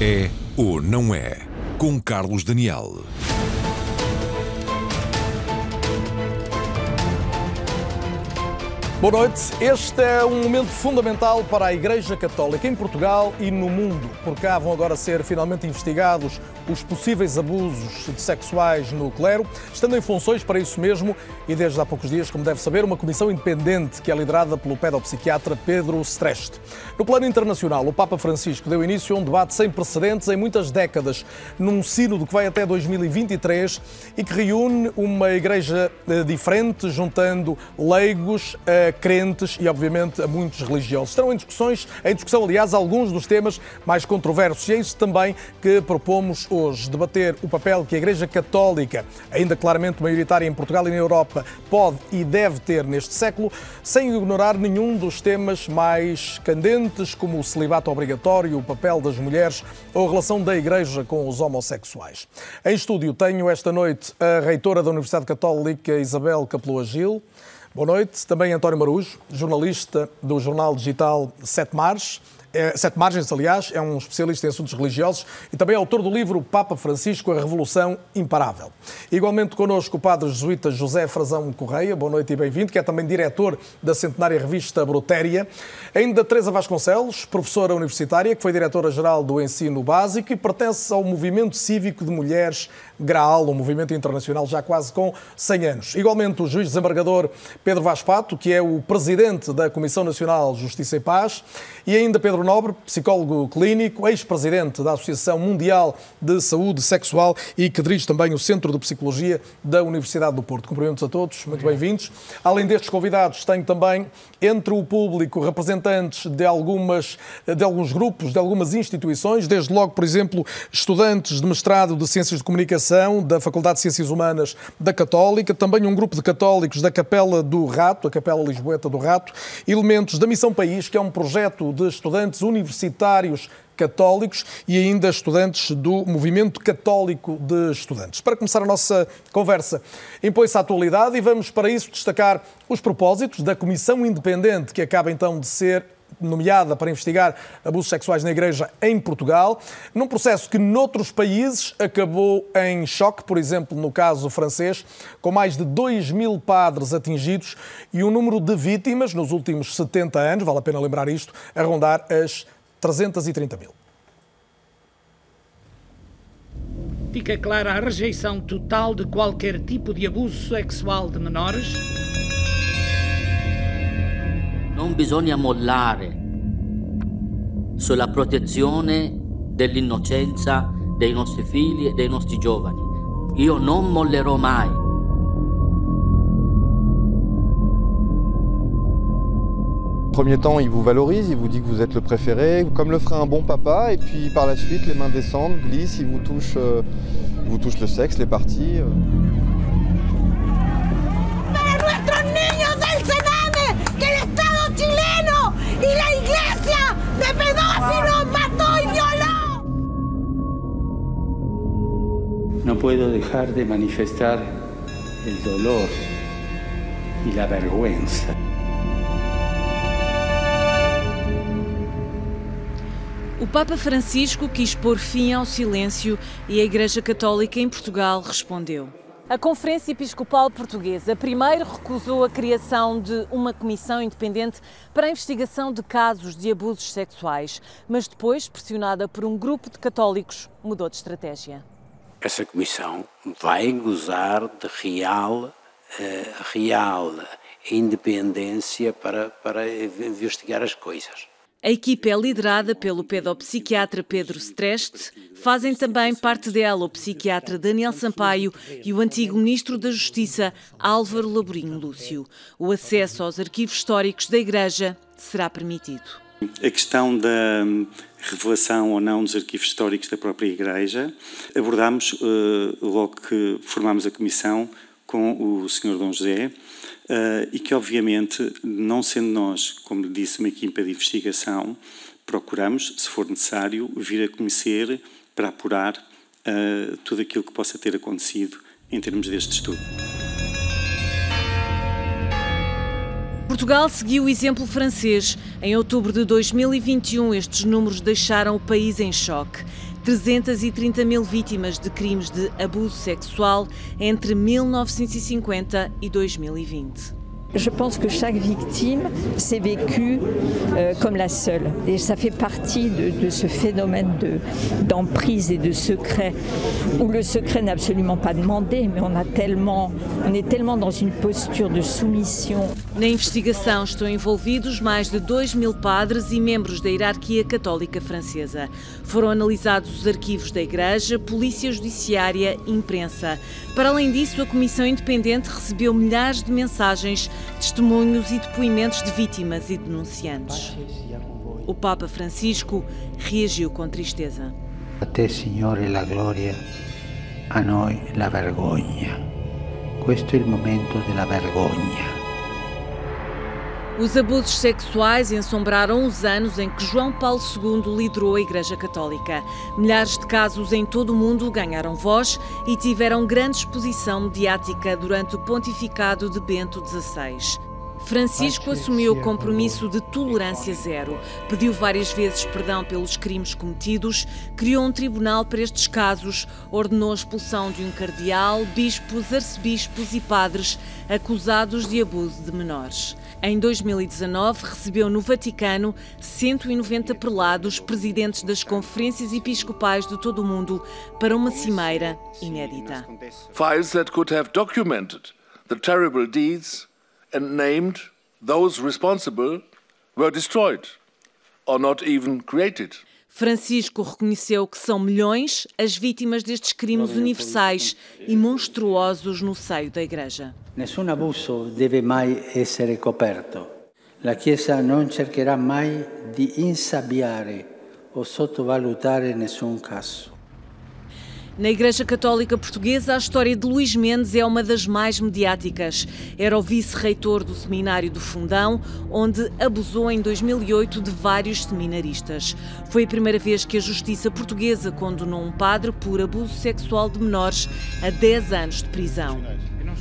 É ou não é? Com Carlos Daniel. Boa noite. Este é um momento fundamental para a Igreja Católica em Portugal e no mundo. Por cá vão agora ser finalmente investigados os possíveis abusos sexuais no clero, estando em funções para isso mesmo e desde há poucos dias, como deve saber, uma comissão independente que é liderada pelo pedopsiquiatra Pedro Streste. No plano internacional, o Papa Francisco deu início a um debate sem precedentes em muitas décadas, num sínodo que vai até 2023 e que reúne uma igreja eh, diferente, juntando leigos, a crentes e, obviamente, a muitos religiosos. Estarão em discussões, em discussão, aliás, alguns dos temas mais controversos e é isso também que propomos hoje debater o papel que a Igreja Católica, ainda claramente maioritária em Portugal e na Europa, pode e deve ter neste século, sem ignorar nenhum dos temas mais candentes, como o celibato obrigatório, o papel das mulheres ou a relação da Igreja com os homossexuais. Em estúdio tenho esta noite a reitora da Universidade Católica, Isabel Capeloa Gil. Boa noite. Também António Marujo, jornalista do jornal digital Sete Mares é, Sete Margens, aliás, é um especialista em assuntos religiosos e também autor do livro Papa Francisco, a Revolução Imparável. Igualmente connosco o padre jesuíta José Frazão Correia, boa noite e bem-vindo, que é também diretor da centenária revista Brotéria. Ainda Teresa Vasconcelos, professora universitária, que foi diretora-geral do Ensino Básico e pertence ao Movimento Cívico de Mulheres Graal, um movimento internacional já quase com 100 anos. Igualmente o juiz desembargador Pedro Vaz Pato, que é o presidente da Comissão Nacional Justiça e Paz, e ainda Pedro Nobre, psicólogo clínico, ex-presidente da Associação Mundial de Saúde Sexual e que dirige também o Centro de Psicologia da Universidade do Porto. Cumprimentos a todos, muito bem-vindos. Além destes convidados, tenho também entre o público representantes de, algumas, de alguns grupos, de algumas instituições, desde logo, por exemplo, estudantes de mestrado de Ciências de Comunicação da Faculdade de Ciências Humanas da Católica, também um grupo de católicos da Capela do Rato, a Capela Lisboeta do Rato, elementos da Missão País, que é um projeto de estudantes universitários católicos e ainda estudantes do Movimento Católico de Estudantes. Para começar a nossa conversa, impõe-se a atualidade e vamos para isso destacar os propósitos da Comissão Independente que acaba então de ser nomeada para investigar abusos sexuais na Igreja em Portugal, num processo que noutros países acabou em choque, por exemplo, no caso francês, com mais de 2 mil padres atingidos e um número de vítimas nos últimos 70 anos, vale a pena lembrar isto, a rondar as 330 mil. Fica clara a rejeição total de qualquer tipo de abuso sexual de menores. Non bisogna mollare sulla protezione dell'innocenza dei nostri figli e dei nostri giovani. Io non mollerò mai. Premier temps, il vous valorise, il vous dit que vous êtes le préféré, comme le ferait un bon papa, et puis par la suite, les mains descendent, glissent, il vous touche, euh, il vous touche le sexe, les parties. euh. No puedo dejar de manifestar el dolor y la vergüenza. Papa Francisco quis pôr fim ao silêncio e a Igreja Católica em Portugal respondeu. A Conferência Episcopal Portuguesa primeiro recusou a criação de uma comissão independente para a investigação de casos de abusos sexuais, mas depois, pressionada por um grupo de católicos, mudou de estratégia. Essa comissão vai gozar de real, eh, real independência para, para investigar as coisas. A equipe é liderada pelo pedopsiquiatra Pedro Streste, fazem também parte dela o psiquiatra Daniel Sampaio e o antigo ministro da Justiça Álvaro Laborinho Lúcio. O acesso aos arquivos históricos da Igreja será permitido. A questão da revelação ou não dos arquivos históricos da própria Igreja, abordámos uh, logo que formámos a comissão com o Sr. Dom José, Uh, e que, obviamente, não sendo nós, como disse, uma equipa de investigação, procuramos, se for necessário, vir a conhecer para apurar uh, tudo aquilo que possa ter acontecido em termos deste estudo. Portugal seguiu o exemplo francês. Em outubro de 2021, estes números deixaram o país em choque. 330 mil vítimas de crimes de abuso sexual entre 1950 e 2020. Je pense que chaque victime s'est vécue euh, comme la seule. Et ça fait partie de, de ce phénomène d'emprise et de secret, où le secret n'est absolument pas demandé, mais on, a tellement, on est tellement dans une posture de soumission. Na investigação estão envolvidos mais de 2 mil padres e membros da hierarquia católica francesa. Foram analisados os arquivos da Igreja, Polícia Judiciária Imprensa. Para além disso, a Comissão Independente recebeu milhares de mensagens testemunhos e depoimentos de vítimas e denunciantes. O Papa Francisco reagiu com tristeza. A te, Signore, la gloria, a noi la vergogna. Questo è il momento della vergogna. Os abusos sexuais ensombraram os anos em que João Paulo II liderou a Igreja Católica. Milhares de casos em todo o mundo ganharam voz e tiveram grande exposição mediática durante o pontificado de Bento XVI. Francisco assumiu o compromisso de tolerância zero, pediu várias vezes perdão pelos crimes cometidos, criou um tribunal para estes casos, ordenou a expulsão de um cardeal, bispos, arcebispos e padres acusados de abuso de menores. Em 2019, recebeu no Vaticano 190 prelados, presidentes das conferências episcopais de todo o mundo, para uma cimeira inédita. Files that could have documented the terrible deeds and named those responsible were destroyed or not even created. Francisco reconheceu que são milhões as vítimas destes crimes universais e monstruosos no seio da Igreja. Nessun abuso deve mai essere coperto. La Chiesa non cercherà mai di insabbiare o sottovalutare nessun caso. Na Igreja Católica Portuguesa, a história de Luís Mendes é uma das mais mediáticas. Era o vice-reitor do Seminário do Fundão, onde abusou em 2008 de vários seminaristas. Foi a primeira vez que a justiça portuguesa condenou um padre por abuso sexual de menores a 10 anos de prisão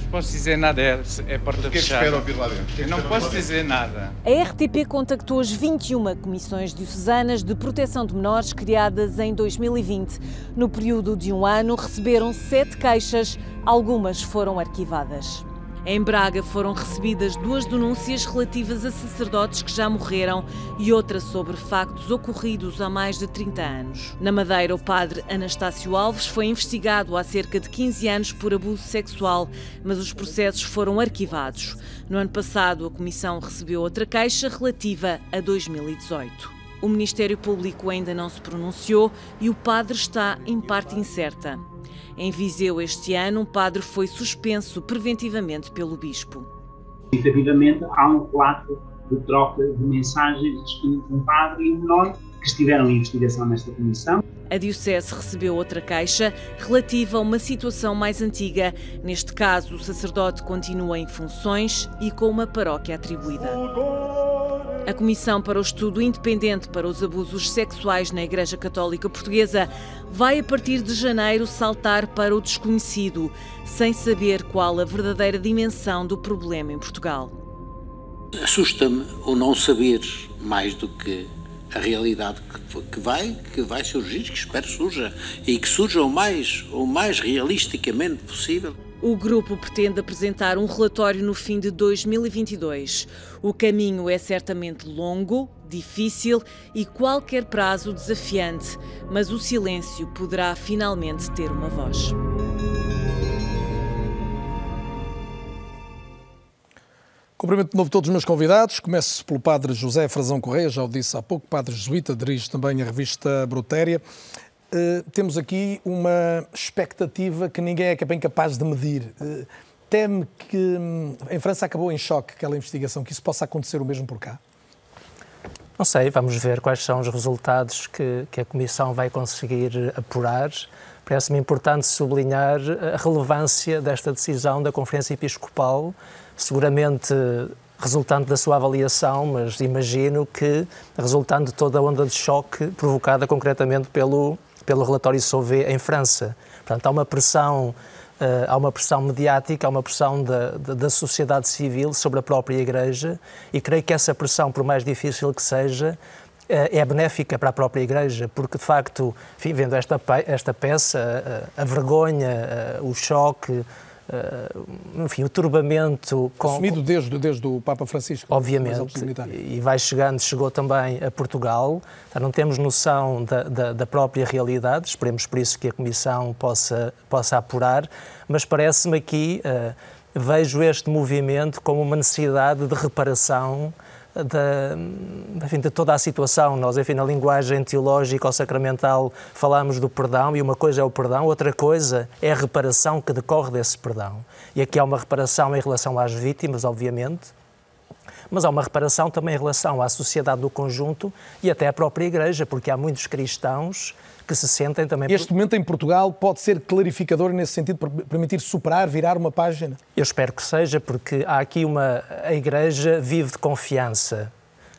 posso dizer nada, é, é porta que fechada. É que ouvir lá dentro? Eu não posso dizer nada. A RTP contactou as 21 comissões diocesanas de proteção de menores criadas em 2020. No período de um ano, receberam sete queixas, algumas foram arquivadas. Em Braga foram recebidas duas denúncias relativas a sacerdotes que já morreram e outra sobre factos ocorridos há mais de 30 anos. Na Madeira, o padre Anastácio Alves foi investigado há cerca de 15 anos por abuso sexual, mas os processos foram arquivados. No ano passado, a Comissão recebeu outra queixa relativa a 2018. O Ministério Público ainda não se pronunciou e o padre está em parte incerta. Em Viseu, este ano, um padre foi suspenso preventivamente pelo bispo. Efetivamente, há um relato de troca de mensagens entre um padre e um menor que estiveram em investigação nesta comissão. A Diocese recebeu outra queixa relativa a uma situação mais antiga. Neste caso, o sacerdote continua em funções e com uma paróquia atribuída. A Comissão para o Estudo Independente para os Abusos Sexuais na Igreja Católica Portuguesa vai, a partir de janeiro, saltar para o desconhecido, sem saber qual a verdadeira dimensão do problema em Portugal. Assusta-me o não saber mais do que a realidade que vai, que vai surgir, que espero surja, e que surja o mais, o mais realisticamente possível. O grupo pretende apresentar um relatório no fim de 2022. O caminho é certamente longo, difícil e qualquer prazo desafiante, mas o silêncio poderá finalmente ter uma voz. Cumprimento de novo todos os meus convidados. Começo pelo Padre José Frazão Correia, já o disse há pouco, Padre Jesuíta, dirige também a revista Brutéria. Uh, temos aqui uma expectativa que ninguém é bem capaz de medir. Uh, teme que um, em França acabou em choque aquela investigação, que isso possa acontecer o mesmo por cá? Não sei, vamos ver quais são os resultados que, que a Comissão vai conseguir apurar. Parece-me importante sublinhar a relevância desta decisão da Conferência Episcopal, seguramente resultante da sua avaliação, mas imagino que resultando de toda a onda de choque provocada concretamente pelo pelo relatório Sauvé em França. Portanto, há uma pressão, uh, há uma pressão mediática, há uma pressão da, da, da, sociedade civil sobre a própria Igreja e creio que essa pressão, por mais difícil que seja, é benéfica para a própria Igreja, porque de facto, enfim, vendo esta, esta peça, a, a vergonha, o choque, enfim, o turbamento com, assumido desde, desde o Papa Francisco obviamente. e vai chegando chegou também a Portugal. Não temos noção da, da, da, própria realidade. Esperemos por isso que a Comissão possa possa apurar. Mas parece-me aqui uh, vejo este movimento como uma necessidade de reparação da, enfim, de toda a situação. Nós, enfim, na linguagem teológica ou sacramental falamos do perdão e uma coisa é o perdão, outra coisa é a reparação que decorre desse perdão. E aqui há uma reparação em relação às vítimas, obviamente, mas há uma reparação também em relação à sociedade do conjunto e até à própria Igreja, porque há muitos cristãos que se sentem também. Este momento em Portugal pode ser clarificador nesse sentido, permitir superar, virar uma página? Eu espero que seja, porque há aqui uma. A Igreja vive de confiança.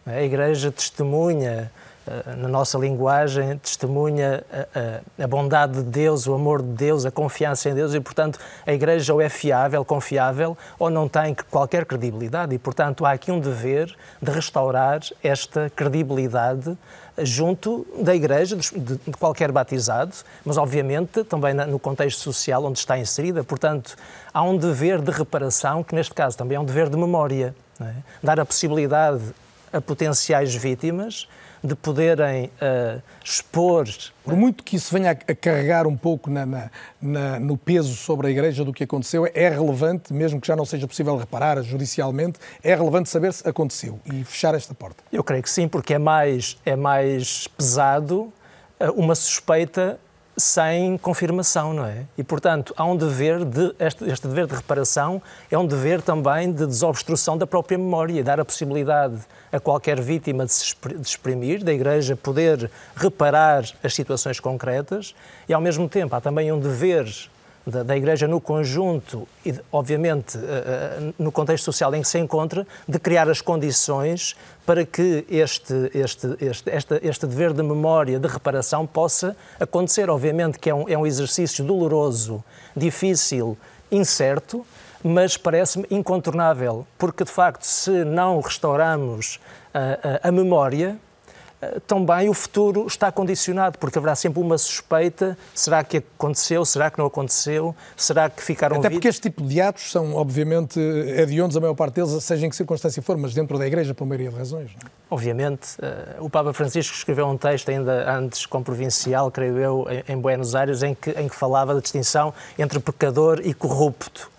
A Igreja testemunha eh, na nossa linguagem, testemunha a, a, a, bondade de Deus, o amor de Deus, a confiança em Deus e, portanto, a Igreja ou é fiável, confiável, ou não tem qualquer credibilidade. E, portanto, há aqui um dever de restaurar esta credibilidade junto da Igreja, de, qualquer batizado, mas obviamente também no contexto social onde está inserida. Portanto, há um dever de reparação, que neste caso também é um dever de memória. É? Dar a possibilidade a potenciais vítimas de poderem uh, expor. Por muito que isso venha a, carregar um pouco na, na, na, no peso sobre a Igreja do que aconteceu, é relevante, mesmo que já não seja possível reparar judicialmente, é relevante saber se aconteceu e fechar esta porta. Eu creio que sim, porque é mais, é mais pesado uh, uma suspeita sem confirmação, não é? E, portanto, há um dever de, este, este, dever de reparação é um dever também de desobstrução da própria memória, dar a possibilidade a qualquer vítima de se exprimir, da Igreja poder reparar as situações concretas e, ao mesmo tempo, há também um dever da, da, Igreja no conjunto e, obviamente, uh, no contexto social em que se encontra, de criar as condições para que este, este, este, este, este dever de memória, de reparação, possa acontecer. Obviamente que é um, é um exercício doloroso, difícil, incerto, mas parece-me incontornável, porque de facto, se não restauramos a, a, memória, eh, também o futuro está condicionado, porque haverá sempre uma suspeita: será que aconteceu, será que não aconteceu, será que ficaram Até porque este tipo de atos são, obviamente, hediondos, a maior parte deles, seja em que circunstância for, mas dentro da Igreja, por maioria de razões. Não? É? Obviamente. Uh, o Papa Francisco escreveu um texto, ainda antes com provincial, creio eu, em, em Buenos Aires, em que, em que falava da distinção entre pecador e corrupto.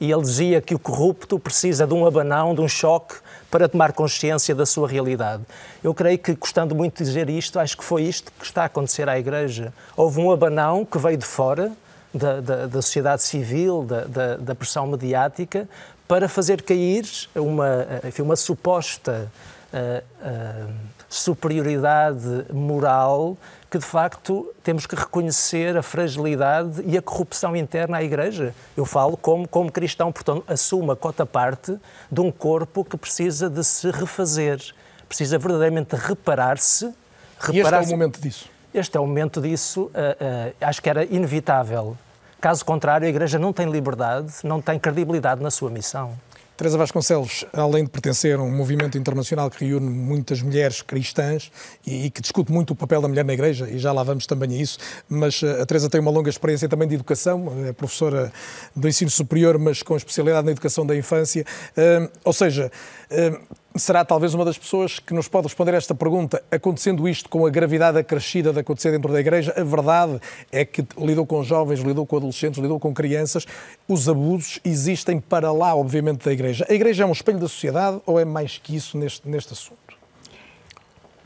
E ele dizia que o corrupto precisa de um abanão, de um choque, para tomar consciência da sua realidade. Eu creio que, gostando muito de dizer isto, acho que foi isto que está a acontecer à Igreja. Houve um abanão que veio de fora, da, da, da sociedade civil, da, da, da, pressão mediática, para fazer cair uma, enfim, uma suposta uh, uh, superioridade moral que de facto temos que reconhecer a fragilidade e a corrupção interna à Igreja. Eu falo como, como cristão, portanto, assumo a cota parte de um corpo que precisa de se refazer, precisa verdadeiramente reparar-se. Reparar e este é o momento disso? Este é o momento disso, uh, uh, acho que era inevitável. Caso contrário, a Igreja não tem liberdade, não tem credibilidade na sua missão. Teresa Vasconcelos, além de pertencer a um movimento internacional que reúne muitas mulheres cristãs e, e, que discute muito o papel da mulher na Igreja, e já lá vamos também a isso, mas eh, a Teresa tem uma longa experiência também de educação, é professora do ensino superior, mas com especialidade na educação da infância. Uh, ou seja, uh, será talvez uma das pessoas que nos pode responder a esta pergunta. Acontecendo isto com a gravidade acrescida de acontecer dentro da Igreja, a verdade é que lidou com jovens, lidou com adolescentes, lidou com crianças. Os abusos existem para lá, obviamente, da Igreja. A Igreja é um espelho da sociedade ou é mais que isso neste, neste assunto?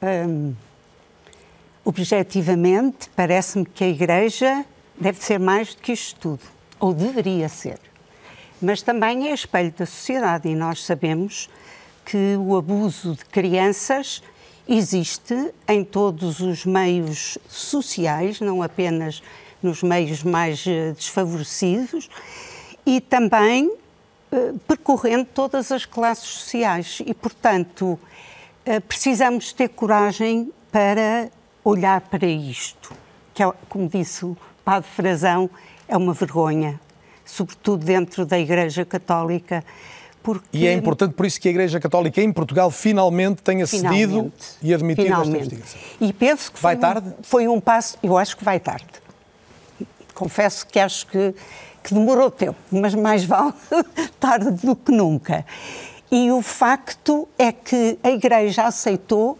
Um, objetivamente, parece-me que a Igreja deve ser mais do que isto tudo, ou deveria ser. Mas também é espelho da sociedade e nós sabemos que o abuso de crianças existe em todos os meios sociais, não apenas nos meios mais eh, desfavorecidos, e também eh, percorrendo todas as classes sociais. E, portanto, eh, precisamos ter coragem para olhar para isto, que, é, como disse o Padre Frazão, é uma vergonha, sobretudo dentro da Igreja Católica porque... E é importante por isso que a Igreja Católica em Portugal finalmente tenha finalmente, cedido e admitido finalmente. esta investigação. E penso que vai foi tarde? Um, foi um passo, eu acho que vai tarde. Confesso que acho que, que demorou tempo, mas mais vale tarde do que nunca. E o facto é que a Igreja aceitou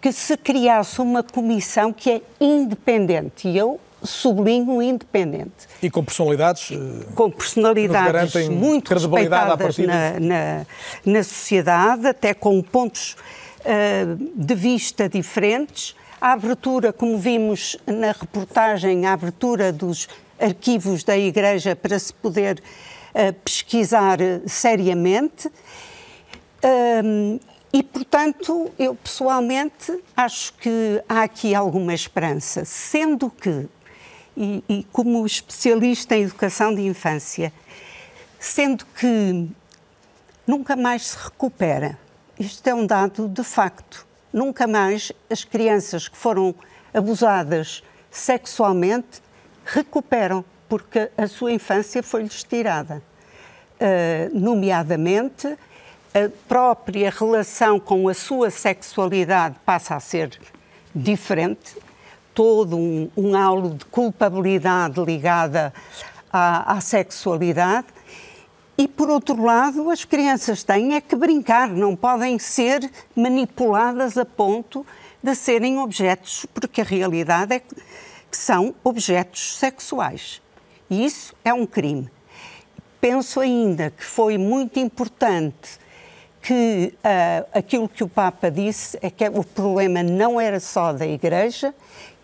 que se criasse uma comissão que é independente. E eu sublinho independente. E com personalidades Com personalidades muito respeitadas na, na, na, sociedade, até com pontos uh, de vista diferentes. A abertura, como vimos na reportagem, a abertura dos arquivos da Igreja para se poder uh, pesquisar seriamente. Uh, e, portanto, eu pessoalmente acho que há aqui alguma esperança, sendo que e, e como especialista em educação de infância, sendo que nunca mais se recupera. Isto é um dado de facto. Nunca mais as crianças que foram abusadas sexualmente recuperam, porque a sua infância foi-lhes tirada. Uh, nomeadamente, a própria relação com a sua sexualidade passa a ser diferente todo um, um halo de culpabilidade ligada à, à sexualidade. E, por outro lado, as crianças têm é que brincar, não podem ser manipuladas a ponto de serem objetos, porque a realidade é que são objetos sexuais. E isso é um crime. Penso ainda que foi muito importante que uh, aquilo que o Papa disse é que o problema não era só da Igreja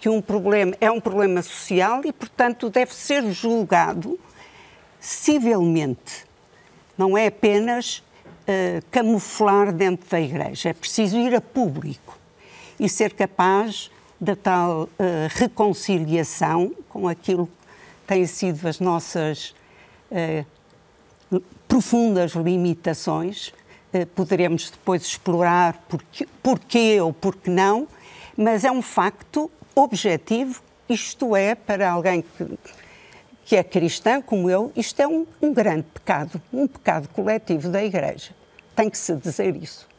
que um problema é um problema social e, portanto, deve ser julgado civilmente. Não é apenas uh, camuflar dentro da Igreja. É preciso ir a público e ser capaz da tal uh, reconciliação com aquilo que têm sido as nossas uh, profundas limitações. poderemos depois explorar porquê, porquê ou porquê não, mas é um facto objetivo, isto é, para alguém que, que é cristã, como eu, isto é um, um grande pecado, um pecado coletivo da Igreja. Tem que se dizer isso.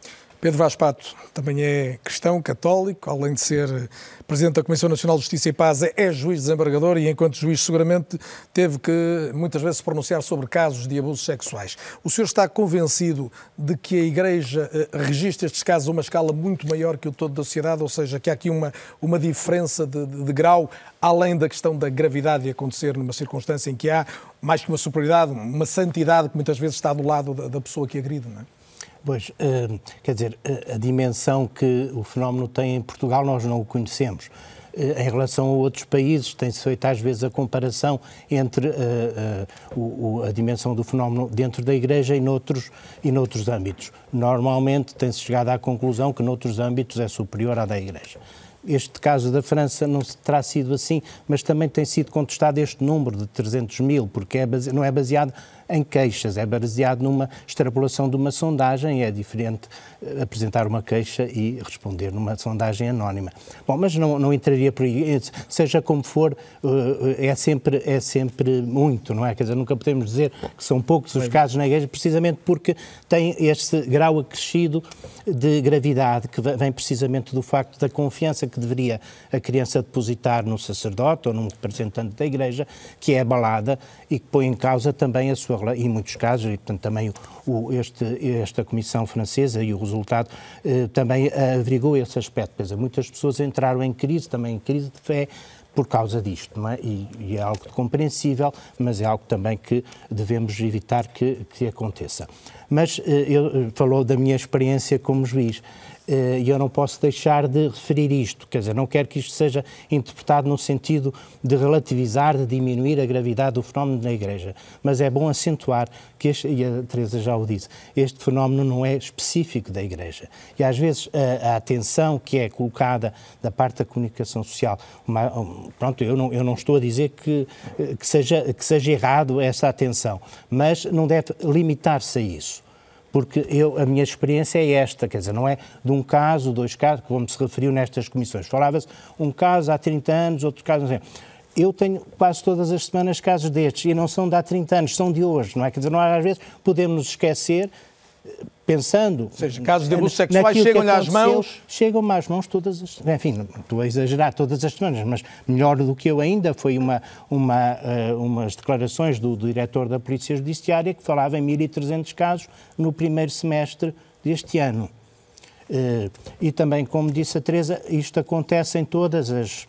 Pedro Vaz Pato também é cristão, católico, além de ser Presidente da Comissão Nacional de Justiça e Paz, é juiz desembargador e, enquanto juiz, seguramente teve que muitas vezes se pronunciar sobre casos de abusos sexuais. O senhor está convencido de que a Igreja eh, registra estes casos a uma escala muito maior que o todo da sociedade, ou seja, que há aqui uma, uma diferença de, de, de grau, além da questão da gravidade de acontecer numa circunstância em que há, mais que uma superioridade, uma santidade que muitas vezes está do lado da, da pessoa que agride, não é? Pois, uh, quer dizer, a, a dimensão que o fenómeno tem em Portugal nós não o conhecemos em relação a outros países, tem-se feito às vezes a comparação entre uh, o, a dimensão do fenómeno dentro da Igreja e noutros, e noutros âmbitos. Normalmente tem-se chegado à conclusão que noutros âmbitos é superior à da Igreja. Este caso da França não terá sido assim, mas também tem sido contestado este número de 300 mil, porque é base, não é baseado em queixas, é baseado numa extrapolação de uma sondagem, é diferente eh, apresentar uma queixa e responder numa sondagem anónima. Bom, mas não, não entraria por aí, seja como for, eh, é sempre, é sempre muito, não é? Quer dizer, nunca podemos dizer que são poucos os casos na igreja, precisamente porque tem este grau acrescido de gravidade que vem precisamente do facto da confiança que deveria a criança depositar no sacerdote ou num representante da igreja, que é abalada e que põe em causa também a sua em muitos casos, e portanto também o, este, esta Comissão Francesa e o resultado eh, também averigou esse aspecto. Dizer, muitas pessoas entraram em crise, também em crise de fé, por causa disto, não é? E, e, é algo compreensível, mas é algo também que devemos evitar que, que aconteça. Mas eh, eu falou da minha experiência como juiz. Eh, e eu não posso deixar de referir isto. Quer dizer, não quero que isto seja interpretado no sentido de relativizar, de diminuir a gravidade do fenómeno na Igreja, mas é bom acentuar que, este, e a Teresa já o disse, este fenómeno não é específico da Igreja. E às vezes a, a atenção que é colocada da parte da comunicação social, uma, pronto, eu não, eu não estou a dizer que, que, seja, que seja errado essa atenção, mas não deve limitar-se a isso porque eu, a minha experiência é esta, quer dizer, não é de um caso, dois casos, como se referiu nestas comissões. Falava-se um caso há 30 anos, outro caso, não sei. Eu tenho quase todas as semanas casos destes e não são de há 30 anos, são de hoje, não é? Quer dizer, não, às vezes podemos nos esquecer pensando. Ou seja, casos de abusos sexuais chegam-lhe às mãos. Chegam-me às mãos todas as. Enfim, estou a exagerar todas as semanas, mas melhor do que eu ainda foi uma, uma, uh, umas declarações do, do diretor da Polícia Judiciária que falava em 1.300 casos no primeiro semestre deste ano. Uh, e também, como disse a Teresa, isto acontece em todas as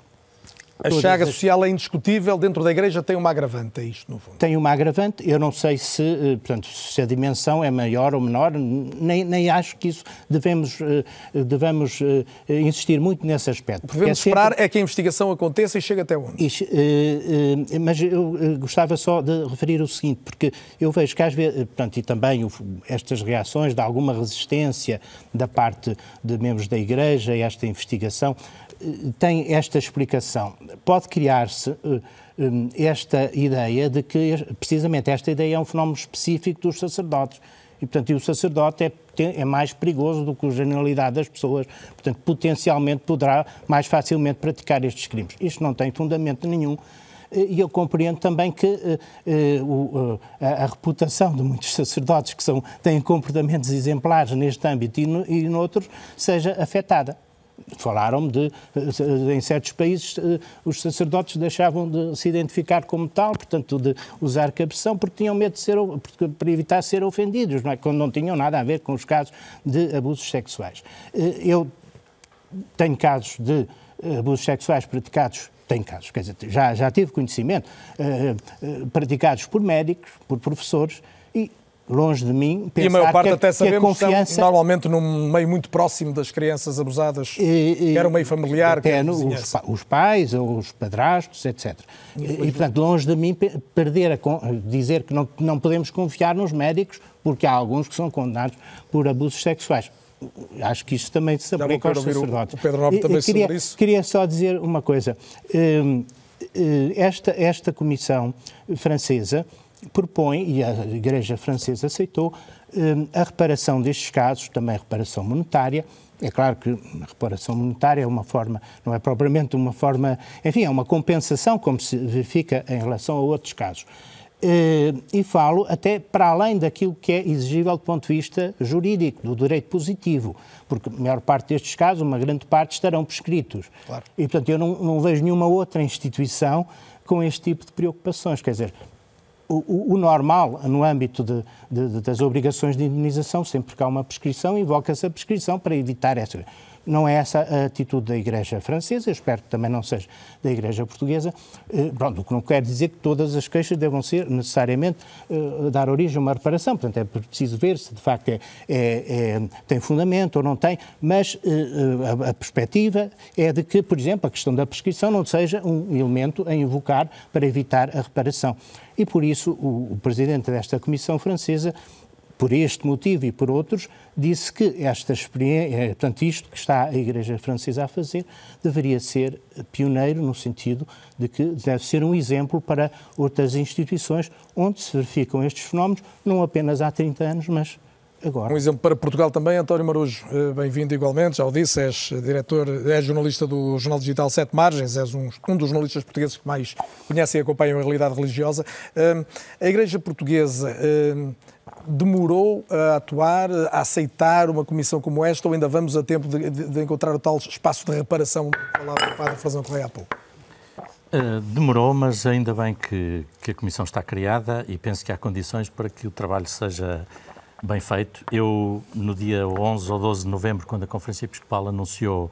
a chaga social é indiscutível, dentro da Igreja tem uma agravante, é isto, no fundo? Tem uma agravante, eu não sei se, eh, portanto, se a dimensão é maior ou menor, nem, nem acho que isso devemos, eh, devemos eh, insistir muito nesse aspecto. O que devemos é sempre... esperar é que a investigação aconteça e chegue até onde? Mas eu gostava só de referir o seguinte, porque eu vejo que às vezes, portanto, e também estas reações de alguma resistência da parte de membros da Igreja a esta investigação, tem esta explicação. Pode criar-se eh, eh, esta ideia de que, precisamente, esta ideia é um fenómeno específico dos sacerdotes. E, portanto, e o sacerdote é, é mais perigoso do que a generalidade das pessoas. Portanto, potencialmente poderá mais facilmente praticar estes crimes. Isto não tem fundamento nenhum. E eu compreendo também que uh, uh, a, a, reputação de muitos sacerdotes que são, têm comportamentos exemplares neste âmbito e, no, e noutros seja afetada. Falaram-me de, em certos países, eh, os sacerdotes deixavam de se identificar como tal, portanto, de usar cabeção, porque tinham medo de ser, para evitar ser ofendidos, não é? quando não tinham nada a ver com os casos de abusos sexuais. Eh, eu tenho casos de eh, abusos sexuais praticados tenho casos, quer dizer, já, já tive conhecimento, praticados por médicos, por professores, e longe de mim pensar e a maior parte que, até sabemos que a confiança... normalmente num meio muito próximo das crianças abusadas, e, era um meio familiar. Até no, os, os, pais, os padrastos, etc. E, e, portanto, longe de mim perder a, dizer que não, não podemos confiar nos médicos, porque há alguns que são condenados por abusos sexuais acho que isso também se aplica aos sacerdotes. O Pedro Nobre também queria, sobre isso. Queria só dizer uma coisa. Hum, hum, esta, esta comissão francesa propõe, e a Igreja Francesa aceitou, hum, a reparação destes casos, também a reparação monetária. É claro que a reparação monetária é uma forma, não é propriamente uma forma, enfim, é uma compensação, como se verifica em relação a outros casos. Hum, e falo até para além daquilo que é exigível do ponto de vista jurídico, do direito positivo, porque a maior parte destes casos, uma grande parte, estarão prescritos. Claro. E, portanto, eu não, não vejo nenhuma outra instituição com este tipo de preocupações. Quer dizer, o, o, normal no âmbito de, de, das obrigações de indemnização, sempre que há uma prescrição, invoca-se a prescrição para evitar essa. Não é essa a atitude da Igreja Francesa, eu espero que também não seja da Igreja Portuguesa. Eh, pronto, o que não quer dizer que todas as queixas devam ser necessariamente uh, dar origem a uma reparação. Portanto, é preciso ver se de facto é, é, é tem fundamento ou não tem, mas uh, a, a perspectiva é de que, por exemplo, a questão da prescrição não seja um elemento a invocar para evitar a reparação. E por isso o, o presidente desta Comissão Francesa por este motivo e por outros, disse que esta experiência, eh, portanto, isto que está a Igreja Francesa a fazer, deveria ser pioneiro no sentido de que deve ser um exemplo para outras instituições onde se verificam estes fenómenos, não apenas há 30 anos, mas agora. Um exemplo para Portugal também, António Marujo, eh, bem-vindo igualmente, já o disse, és diretor, és jornalista do Jornal Digital Sete Margens, és um, um dos jornalistas portugueses que mais conhecem e acompanham a realidade religiosa. Eh, a Igreja Portuguesa demorou a atuar, a aceitar uma comissão como esta, ou ainda vamos a tempo de, de, de encontrar o tal espaço de reparação que falava o Padre Frazão Correia há pouco? Uh, demorou, mas ainda bem que, que, a comissão está criada e penso que há condições para que o trabalho seja bem feito. Eu, no dia 11 ou 12 de novembro, quando a Conferência Episcopal anunciou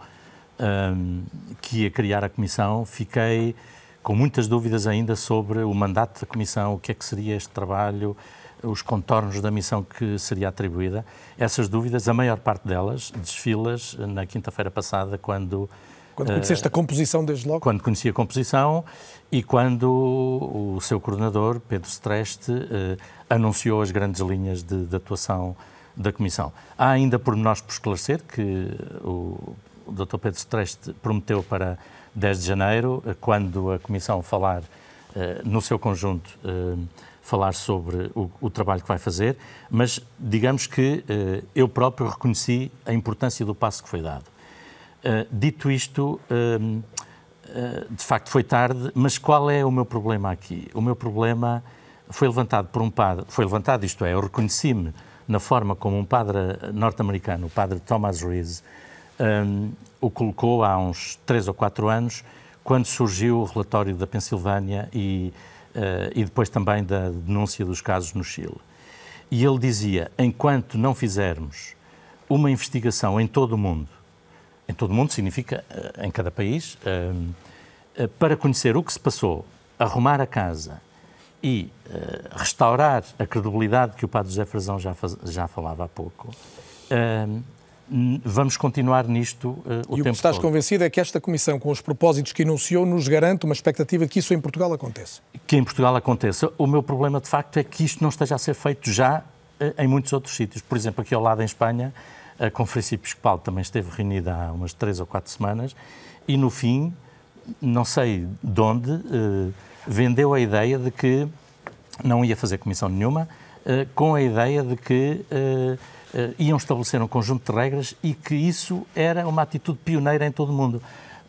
um, que ia criar a comissão, fiquei com muitas dúvidas ainda sobre o mandato da comissão, o que é que seria este trabalho, os contornos da missão que seria atribuída. Essas dúvidas, a maior parte delas, desfilas na quinta-feira passada, quando. Quando conheceste uh, a composição desde logo? Quando conheci a composição e quando o seu coordenador, Pedro Streste, uh, anunciou as grandes linhas de, de, atuação da Comissão. Há ainda pormenores por esclarecer que o, o Dr. Pedro Streste prometeu para 10 de janeiro, quando a Comissão falar uh, no seu conjunto falar sobre o, o, trabalho que vai fazer, mas digamos que uh, eu próprio reconheci a importância do passo que foi dado. Uh, dito isto, uh, de facto foi tarde, mas qual é o meu problema aqui? O meu problema foi levantado por um padre, foi levantado, isto é, eu reconheci-me na forma como um padre norte-americano, o padre Thomas Rees, um, o colocou há uns três ou quatro anos, quando surgiu o relatório da Pensilvânia e, e depois também da denúncia dos casos no Chile. E ele dizia: enquanto não fizermos uma investigação em todo o mundo, em todo o mundo significa uh, em cada país, uh, para conhecer o que se passou, arrumar a casa e restaurar a credibilidade que o Padre José Frazão já, já falava há pouco, vamos continuar nisto uh, o e tempo o que estás todo. convencido é que esta Comissão, com os propósitos que enunciou, nos garante uma expectativa de que isso em Portugal aconteça? Que em Portugal aconteça. O meu problema, de facto, é que isto não esteja a ser feito já uh, em muitos outros sítios. Por exemplo, aqui ao lado em Espanha, a Conferência Episcopal também esteve reunida há umas três ou quatro semanas e, no fim, não sei de onde, uh, vendeu a ideia de que não ia fazer comissão nenhuma, com a ideia de que uh, iam estabelecer um conjunto de regras e que isso era uma atitude pioneira em todo o mundo.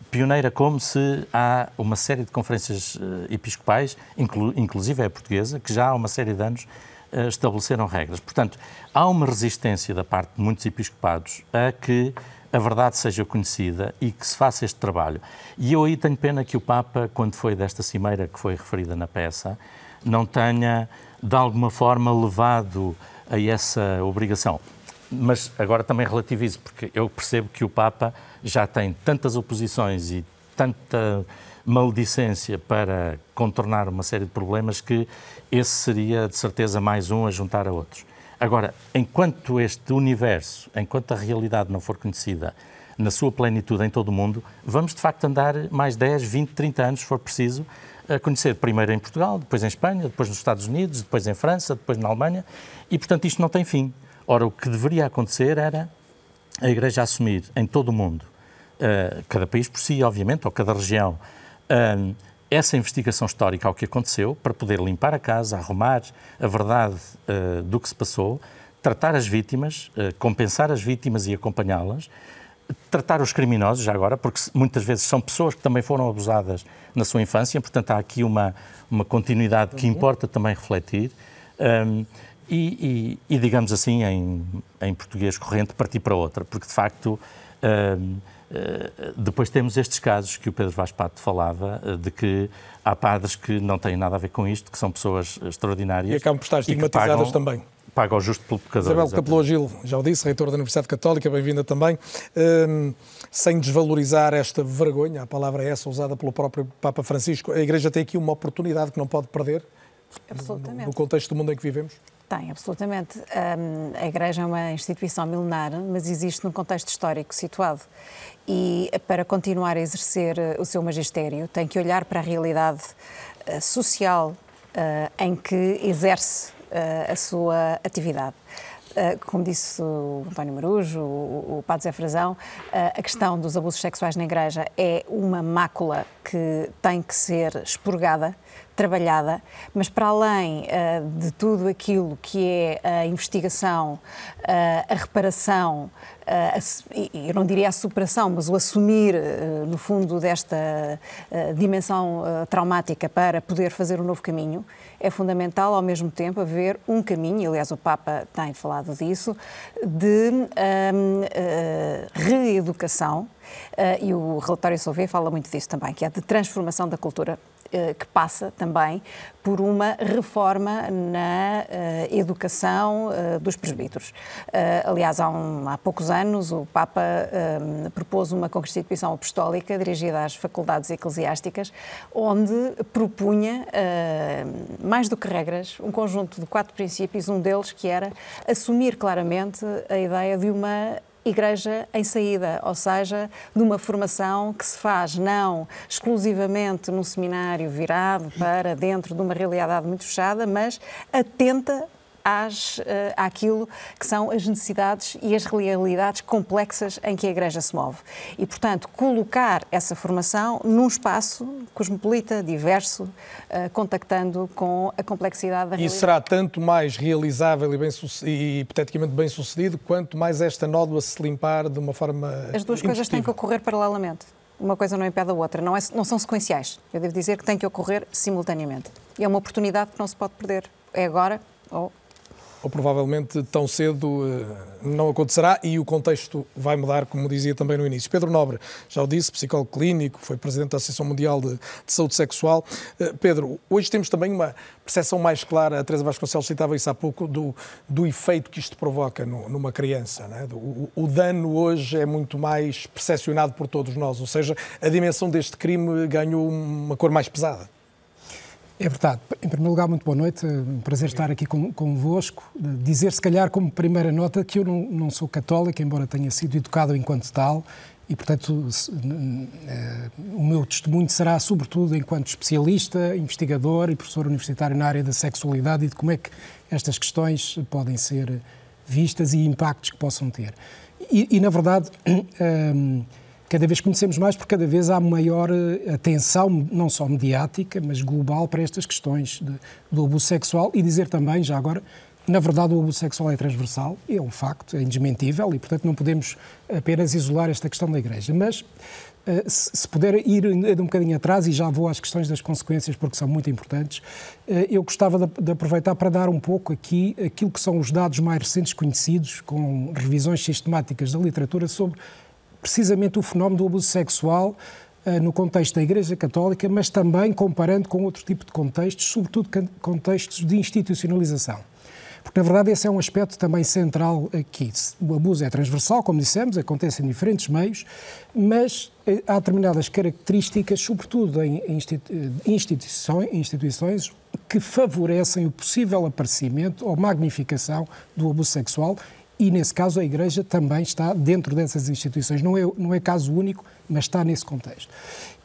Pioneira como se há uma série de conferências uh, episcopais, inclu inclusive a portuguesa, que já há uma série de anos uh, estabeleceram regras. Portanto, há uma resistência da parte de muitos episcopados a que a verdade seja conhecida e que se faça este trabalho. E eu aí tenho pena que o Papa, quando foi desta cimeira que foi referida na peça, não tenha, de alguma forma, levado a essa obrigação. Mas agora também relativizo, porque eu percebo que o Papa já tem tantas oposições e tanta maledicência para contornar uma série de problemas que esse seria, de certeza, mais um a juntar a outros. Agora, enquanto este universo, enquanto a realidade não for conhecida na sua plenitude em todo o mundo, vamos de facto andar mais 10, 20, 30 anos, se for preciso, a conhecer primeiro em Portugal, depois em Espanha, depois nos Estados Unidos, depois em França, depois na Alemanha, e portanto isto não tem fim. Ora, o que deveria acontecer era a Igreja assumir em todo o mundo, uh, cada país por si, obviamente, ou cada região, uh, essa investigação histórica ao que aconteceu, para poder limpar a casa, arrumar a verdade uh, do que se passou, tratar as vítimas, compensar as vítimas e acompanhá-las, tratar os criminosos, já agora, porque muitas vezes são pessoas que também foram abusadas na sua infância, portanto há aqui uma, uma continuidade que importa também refletir. Um, e, e, e, digamos assim, em, em português corrente, partir para outra, porque de facto. Um, Uh, depois temos estes casos que o Pedro Vaz Pato falava, uh, de que há padres que não têm nada a ver com isto, que são pessoas extraordinárias. E acabam por estar estigmatizadas também paga o justo pelo pecador. Isabel Capelou Gil, já o disse, reitor da Universidade Católica, bem-vinda também. Um, sem desvalorizar esta vergonha, a palavra é essa usada pelo próprio Papa Francisco, a Igreja tem aqui uma oportunidade que não pode perder Absolutamente. no contexto do mundo em que vivemos? Tem, absolutamente. Um, a Igreja é uma instituição milenar, mas existe num contexto histórico situado. E para continuar a exercer uh, o seu magistério, tem que olhar para a realidade uh, social uh, em que exerce a sua atividade. Uh, como disse o António Marujo, o, Padre Zé Frazão, uh, a questão dos abusos sexuais na Igreja é uma mácula que tem que ser expurgada, trabalhada, mas para além de tudo aquilo que é a investigação, a reparação, eu não diria a superação, mas o assumir, no fundo, desta dimensão traumática para poder fazer um novo caminho, é fundamental, ao mesmo tempo, haver um caminho, aliás, o Papa tem falado disso, de um, uh, reeducação, uh, e o relatório Solvay fala muito disso também, que é de transformação da cultura eh, que passa também por uma reforma na uh, educação uh, dos presbíteros. Uh, aliás, há, um, há, poucos anos o Papa propôs uma constituição apostólica dirigida às faculdades eclesiásticas, onde propunha, mais do que regras, um conjunto de quatro princípios, um deles que era assumir claramente a ideia de uma igreja em saída, ou seja, de uma formação que se faz não exclusivamente num seminário virado para dentro de uma realidade muito fechada, mas atenta às, uh, àquilo que são as necessidades e as realidades complexas em que a Igreja se move. E, portanto, colocar essa formação num espaço cosmopolita, diverso, uh, contactando com a complexidade da realidade. E será tanto mais realizável e, bem, e hipoteticamente bem sucedido, quanto mais esta nódoa se limpar de uma forma. As duas coisas têm que ocorrer paralelamente uma coisa não impede a outra, não, é, não, são sequenciais. Eu devo dizer que tem que ocorrer simultaneamente. E é uma oportunidade que não se pode perder. É agora ou ou provavelmente tão cedo não acontecerá e o contexto vai mudar, como dizia também no início. Pedro Nobre, já o disse, psicólogo clínico, foi presidente da Associação Mundial de, de Saúde Sexual. Pedro, hoje temos também uma percepção mais clara, a Teresa Vasconcelos citava isso há pouco, do, do efeito que isto provoca no, numa criança. É? O, o, dano hoje é muito mais percepcionado por todos nós, ou seja, a dimensão deste crime ganhou uma cor mais pesada. É verdade. Em primeiro lugar, muito boa noite. Um prazer estar aqui com, convosco. Dizer, se calhar, como primeira nota, que eu não, não sou católico, embora tenha sido educado enquanto tal, e, portanto, eh, o meu testemunho será, sobretudo, enquanto especialista, investigador e professor universitário na área da sexualidade e de como é que estas questões podem ser vistas e impactos que possam ter. E, e na verdade, ehm, cada vez conhecemos mais porque cada vez há maior eh, atenção, não só mediática, mas global, para estas questões de, do abuso sexual e dizer também, já agora, na verdade, o abuso sexual é transversal, é um facto, é indesmentível e, portanto, não podemos apenas isolar esta questão da Igreja. Mas, eh, se puder ir um bocadinho atrás, e já vou às questões das consequências, porque são muito importantes, eh, eu gostava de aproveitar para dar um pouco aqui aquilo que são os dados mais recentes conhecidos, com revisões sistemáticas da literatura sobre precisamente o fenómeno do abuso sexual eh, no contexto da Igreja Católica, mas também comparando com outro tipo de contextos, sobretudo contextos de institucionalização. Porque, na verdade, esse é um aspecto também central aqui. O abuso é transversal, como dissemos, acontece em diferentes meios, mas eh, há determinadas características, sobretudo em instituições, instituições que favorecem o possível aparecimento ou magnificação do abuso sexual e, nesse caso, a Igreja também está dentro dessas instituições. Não é, não é caso único, mas está nesse contexto.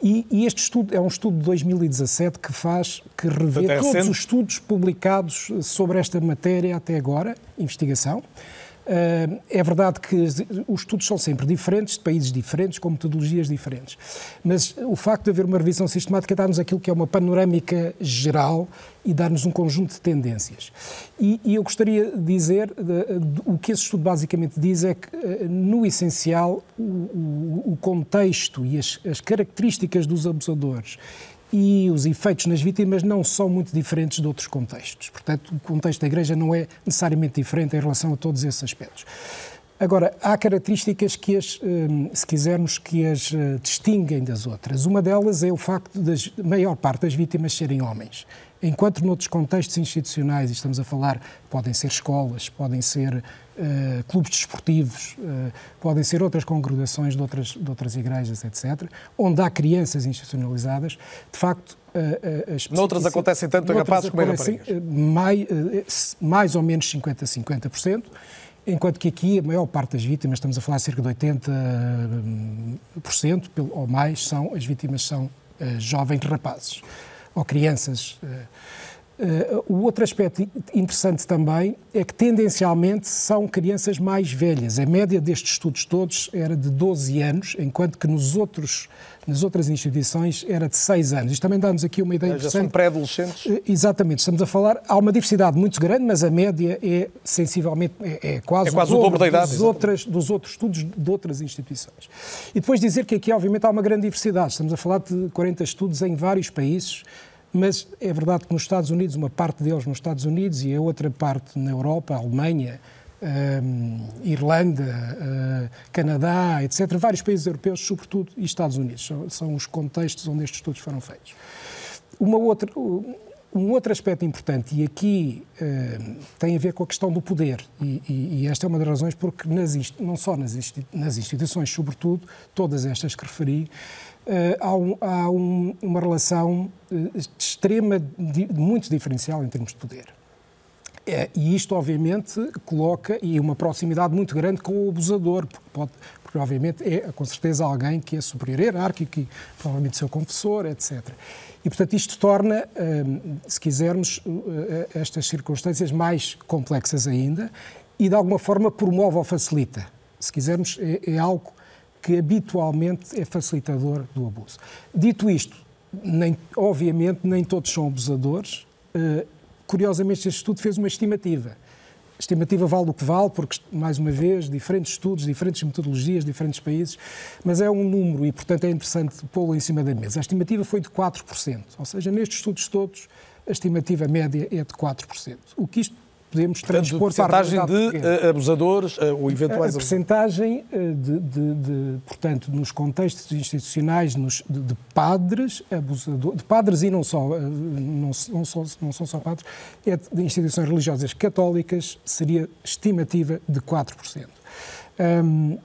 E, e, este estudo é um estudo de 2017 que faz, que revê todos os estudos publicados sobre esta matéria até agora, investigação. Uh, é verdade que os estudos são sempre diferentes, de países diferentes, com metodologias diferentes. Mas o facto de haver uma revisão sistemática dá-nos aquilo que é uma panorâmica geral e dar-nos um conjunto de tendências. E, e eu gostaria de dizer, o que esse estudo basicamente diz é que, uh, no essencial, o, o, o contexto e as, as características dos abusadores e os efeitos nas vítimas não são muito diferentes de outros contextos. Portanto, o contexto da Igreja não é necessariamente diferente em relação a todos esses aspectos. Agora, há características que, as, hum, se quisermos, que as eh, distinguem das outras. Uma delas é o facto da maior parte das vítimas serem homens. Enquanto noutros contextos institucionais, e estamos a falar, podem ser escolas, podem ser uh, clubes desportivos, uh, podem ser outras congregações de outras, de outras igrejas, etc., onde há crianças institucionalizadas, de facto. Uh, as Noutras acontecem tanto em rapazes como em raparigas? Mais, mais ou menos 50% a 50%. Enquanto que aqui a maior parte das vítimas, estamos a falar cerca de 80% ou mais, são, as vítimas são jovens rapazes ou crianças. Uh, o outro aspecto interessante também é que tendencialmente são crianças mais velhas. A média destes estudos todos era de 12 anos, enquanto que nos outros, nas outras instituições era de 6 anos. Isto também dá-nos aqui uma ideia já interessante. são pré-adolescentes? Uh, exatamente. Estamos a falar, há uma diversidade muito grande, mas a média é sensivelmente, é, é quase, é quase o dobro da idade. Dos, outras, dos outros estudos de outras instituições. E depois dizer que aqui, obviamente, há uma grande diversidade. Estamos a falar de 40 estudos em vários países, mas é verdade que nos Estados Unidos, uma parte deles nos Estados Unidos e a outra parte na Europa, Alemanha, um, Irlanda, uh, Canadá, etc., vários países europeus, sobretudo, e Estados Unidos, são, são os contextos onde estes estudos foram feitos. Uma outra, um outro aspecto importante, e aqui uh, tem a ver com a questão do poder, e, e, e, esta é uma das razões porque nas, não só nas, nas instituições, sobretudo, todas estas que referi, há, um, há um, uma relação uh, extrema, de, muito diferencial em termos de poder. É, e isto, obviamente, coloca e uma proximidade muito grande com o abusador, porque, pode, porque obviamente, é com certeza alguém que é superior hierárquico, e provavelmente seu confessor, etc. E, portanto, isto torna, hum, se quisermos, estas circunstâncias mais complexas ainda e, de alguma forma, promove ou facilita. Se quisermos, é, é algo que habitualmente é facilitador do abuso. Dito isto, nem, obviamente nem todos são abusadores. Uh, curiosamente, este estudo fez uma estimativa. A estimativa vale o que vale, porque, mais uma vez, diferentes estudos, diferentes metodologias, diferentes países, mas é um número e, portanto, é interessante pô-lo em cima da mesa. A estimativa foi de 4%, ou seja, nestes estudos todos, a estimativa média é de 4%. O que isto podemos Portanto, transpor para a realidade de eh, abusadores, eh, ou A eventuais abusadores. percentagem eh, de, de- de, portanto, nos contextos institucionais nos- de, de padres, abusadores, de padres e não só, não, não, só- não são só padres, é de instituições religiosas católicas, seria estimativa de 4%. Hum,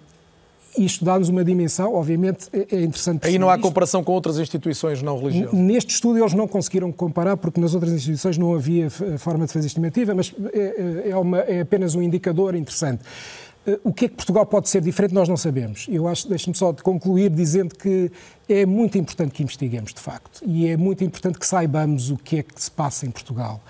isto dá-nos uma dimensão, obviamente é é interessante Aí não há isto. comparação com outras instituições não religiosas. Neste estudo eles não conseguiram comparar porque nas outras instituições não havia f- forma de fazer estimativa, mas é, é uma- é apenas um indicador interessante. Eh, O que é que Portugal pode ser diferente, nós não sabemos. Eu acho, deixe-me só de concluir dizendo que é muito importante que investiguemos, de facto, e é muito importante que saibamos o que é que se passa em Portugal.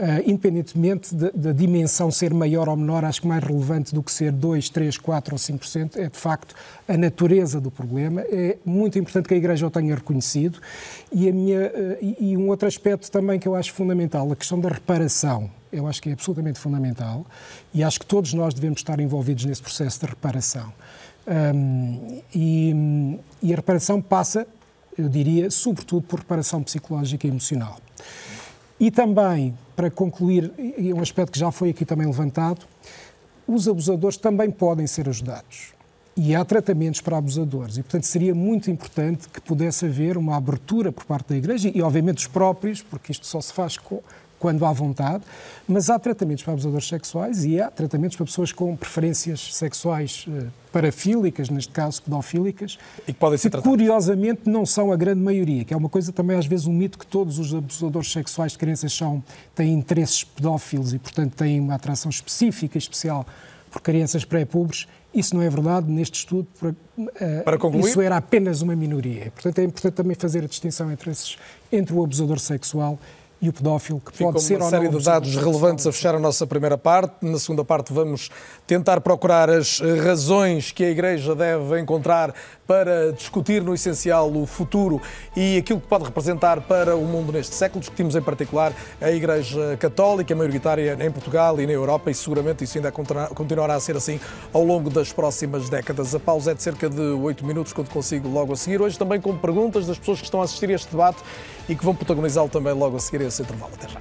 Uh, independentemente da, dimensão ser maior ou menor, acho que mais relevante do que ser 2, 3, 4 ou 5%, é de facto a natureza do problema. É muito importante que a Igreja o tenha reconhecido. E, a minha, uh, e, e um outro aspecto também que eu acho fundamental, a questão da reparação. Eu acho que é absolutamente fundamental e acho que todos nós devemos estar envolvidos nesse processo de reparação. Um, e, e a reparação passa, eu diria, sobretudo por reparação psicológica e emocional. E também, para concluir, e um aspecto que já foi aqui também levantado, os abusadores também podem ser ajudados. E há tratamentos para abusadores. E, portanto, seria muito importante que pudesse haver uma abertura por parte da Igreja e, obviamente, os próprios, porque isto só se faz com, quando há vontade, mas há tratamentos para abusadores sexuais e há tratamentos para pessoas com preferências sexuais eh, parafílicas, neste caso pedofílicas, e que podem ser tratadas. curiosamente não são a grande maioria, que é uma coisa também às vezes um mito que todos os abusadores sexuais de crianças são, têm interesses pedófilos e, portanto, têm uma atração específica, especial por crianças pré-pubres. Isso não é verdade neste estudo. Por, eh, Para concluir? Isso era apenas uma minoria. Portanto, é importante também fazer a distinção entre, esses, entre o abusador sexual e o pedófilo, que Ficam pode ser uma série de dados relevantes a fechar a nossa primeira parte. Na segunda parte vamos tentar procurar as eh, razões que a Igreja deve encontrar para discutir no essencial o futuro e aquilo que pode representar para o mundo neste século. Discutimos em particular a Igreja Católica, maioritária em Portugal e na Europa e seguramente isso ainda continua- continuará a ser assim ao longo das próximas décadas. A pausa é de cerca de 8 minutos, quando consigo logo a seguir. Hoje também com perguntas das pessoas que estão a assistir a este debate e que vão protagonizá-lo também logo a seguir a esse intervalo. Até já.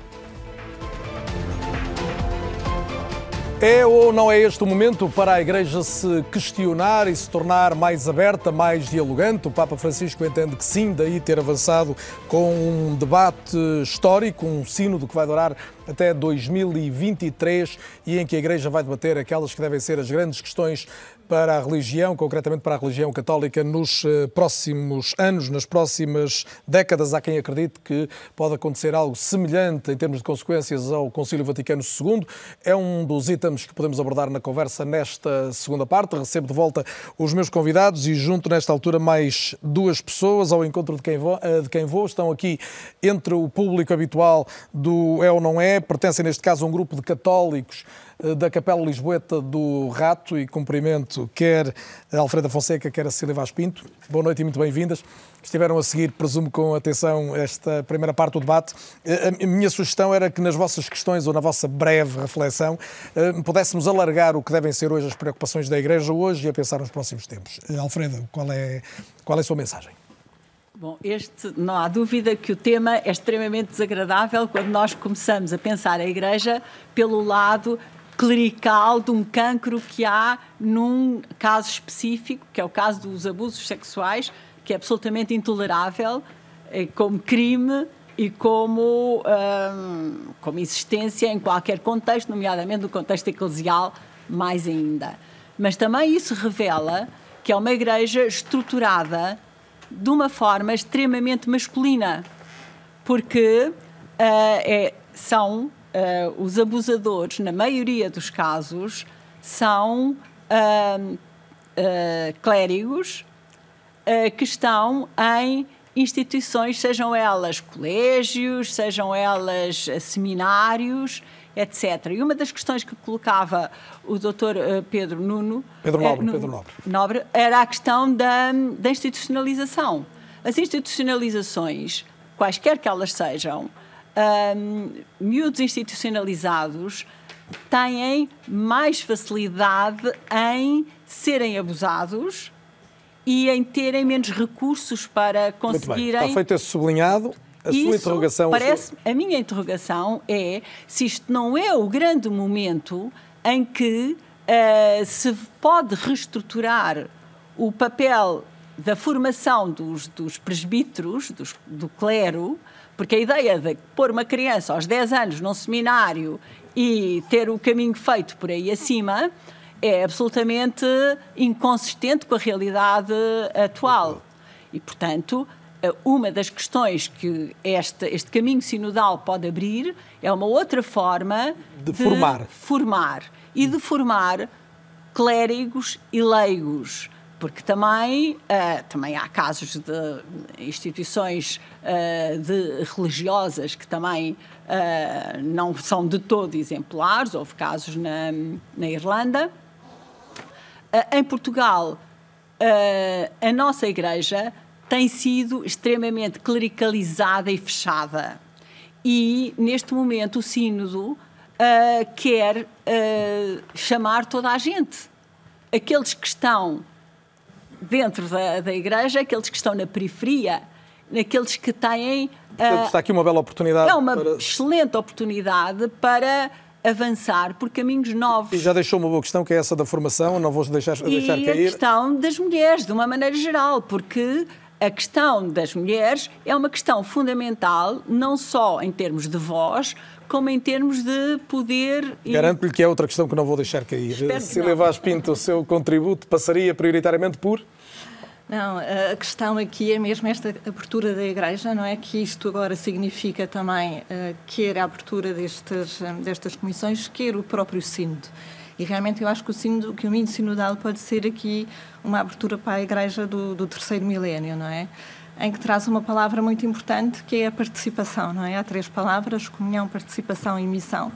É ou não é este o momento para a Igreja se questionar e se tornar mais aberta, mais dialogante? O Papa Francisco entende que sim, daí ter avançado com um debate histórico, um sínodo que vai durar até 2023 e em que a Igreja vai debater aquelas que devem ser as grandes questões para a religião, concretamente para a religião católica, nos eh, próximos anos, nas próximas décadas. Há quem acredite que pode acontecer algo semelhante em termos de consequências ao Concílio Vaticano II. É um dos itens que podemos abordar na conversa nesta segunda parte. Recebo de volta os meus convidados e junto nesta altura mais duas pessoas ao encontro de quem vou. eh, De quem vou. Estão aqui entre o público habitual do É ou Não É, pertencem neste caso a um grupo de católicos da Capela Lisboeta do Rato e cumprimento quer a Alfreda Fonseca, quer a Cecília Vaz Pinto. Boa noite e muito bem-vindas. Estiveram a seguir, presumo, com atenção esta primeira parte do debate. Eh, A minha sugestão era que nas vossas questões ou na vossa breve reflexão eh, pudéssemos alargar o que devem ser hoje as preocupações da Igreja hoje e a pensar nos próximos tempos. Eh, Alfredo, qual é, qual é a sua mensagem? Bom, este, não há dúvida que o tema é extremamente desagradável quando nós começamos a pensar a Igreja pelo lado clerical de um cancro que há num caso específico, que é o caso dos abusos sexuais, que é absolutamente intolerável eh, como crime e como, hum, como existência em qualquer contexto, nomeadamente no contexto eclesial, mais ainda. Mas também isso revela que é uma igreja estruturada de uma forma extremamente masculina, porque ah, é- são ah, os abusadores, na maioria dos casos, são ah, clérigos ah, que estão em instituições, sejam elas colégios, sejam elas seminários, etc. E uma das questões que colocava o Dr. ah, Pedro Nuno Pedro eh, Nobre, no- Pedro Nobre. Nobre era a questão da, da institucionalização. As institucionalizações, quaisquer que elas sejam, hum, miúdos institucionalizados têm mais facilidade em serem abusados e em terem menos recursos para conseguirem. está feito esse sublinhado. A sua interrogação... Parece, a minha interrogação é se isto não é o grande momento em que uh, se pode reestruturar o papel da formação dos, dos presbíteros, dos, do clero, porque a ideia de pôr uma criança aos 10 anos num seminário e ter o caminho feito por aí acima é absolutamente inconsistente com a realidade atual. E, portanto, uma das questões que este, este caminho sinodal pode abrir é uma outra forma de, de formar. formar e de formar clérigos e leigos porque também, uh, também há casos de instituições uh, de religiosas que também uh, não são de todo exemplares, houve casos na, na Irlanda. em Portugal, a nossa igreja tem sido extremamente clericalizada e fechada. E, neste momento, o Sínodo quer chamar toda a gente. Aqueles que estão dentro da, da igreja, aqueles que estão na periferia, naqueles que têm. Uh, está aqui uma bela oportunidade. É uma para... excelente oportunidade para avançar por caminhos novos. E já deixou uma boa questão, que é essa da formação, não vou deixar, deixar e cair. E a questão das mulheres, de uma maneira geral, porque a questão das mulheres é uma questão fundamental, não só em termos de voz, como em termos de poder. Garanto-lhe que é outra questão que não vou deixar cair. Cília Vaz Pinto, o seu contributo passaria prioritariamente por. Não, a questão aqui é mesmo esta abertura da Igreja, não é? Que isto agora significa também uh, quer a abertura destas, destas comissões, quer o próprio Sínodo. E realmente eu acho que o, sínodo, que o caminho sinodal pode ser aqui uma abertura para a Igreja do, do terceiro milénio, não é? Em que traz uma palavra muito importante que é a participação, não é? Há três palavras: comunhão, participação e missão.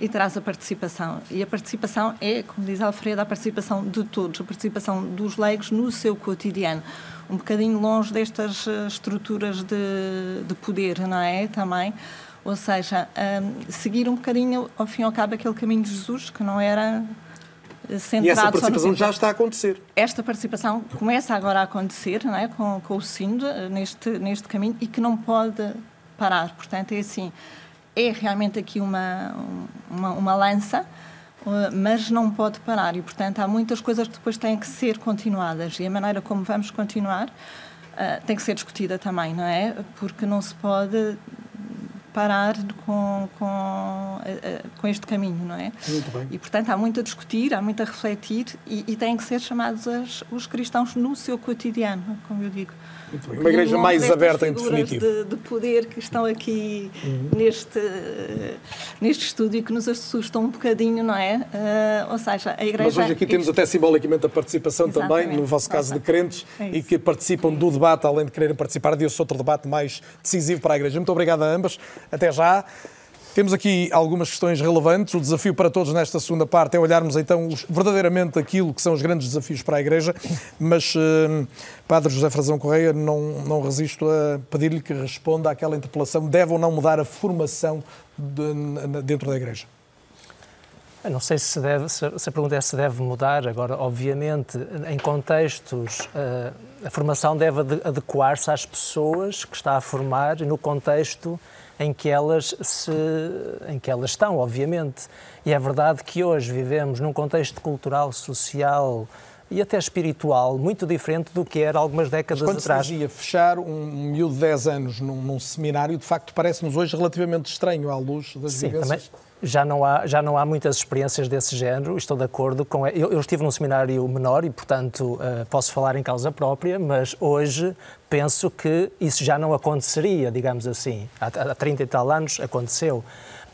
E traz a participação. E a participação é, como diz Alfredo, a participação de todos, a participação dos leigos no seu cotidiano. Um bocadinho longe destas eh, estruturas de, de poder, não é? Também. Ou seja, um, seguir um bocadinho, ao fim e ao cabo, aquele caminho de Jesus, que não era centrado... E essa participação já está a acontecer. Esta participação começa agora a acontecer não é? com, com o SIND neste, neste caminho e que não pode parar. Portanto, é assim, é realmente aqui uma, uma, uma lança, uh, mas não pode parar. E, portanto, há muitas coisas que depois têm que ser continuadas. E a maneira como vamos continuar uh, tem que ser discutida também, não é? Porque não se pode parar com, com, eh, eh, com este caminho, não é? Muito bem. E, portanto, há muito a discutir, há muito a refletir e, e têm que ser chamados as, os cristãos no seu cotidiano, como eu digo. Uma igreja mais aberta, em definitivo. De, de poder que estão aqui uhum. neste, neste estúdio que nos assustam um bocadinho, não é? Uh, ou seja, a igreja. Mas hoje aqui temos até simbolicamente a participação Exatamente. também, no vosso caso de crentes, é e que participam do debate, além de quererem participar de outro debate mais decisivo para a igreja. Muito obrigado a ambas. Até já. Temos aqui algumas questões relevantes. O desafio para todos nesta segunda parte é olharmos então verdadeiramente aquilo que são os grandes desafios para a Igreja, mas eh, Padre José Frazão Correia, não, não resisto a pedir-lhe que responda àquela interpelação: deve ou não mudar a formação de, dentro da Igreja? Eu não sei se, deve, se a pergunta é se deve mudar. Agora, obviamente, em contextos, eh, a formação deve adequar-se às pessoas que está a formar e no contexto em que elas se, em que elas estão, obviamente. E é verdade que hoje vivemos num contexto cultural, social e até espiritual muito diferente do que era algumas décadas Mas quando atrás. Quando fechar um miúdo de 10 anos num, num seminário, de facto parece-nos hoje relativamente estranho à luz das Sim, vivências. Também já não há já não há muitas experiências desse género. Estou de acordo com eu, eu estive num seminário menor e portanto uh, posso falar em causa própria, mas hoje penso que isso já não aconteceria, digamos assim. Há, há 30 e tal anos aconteceu.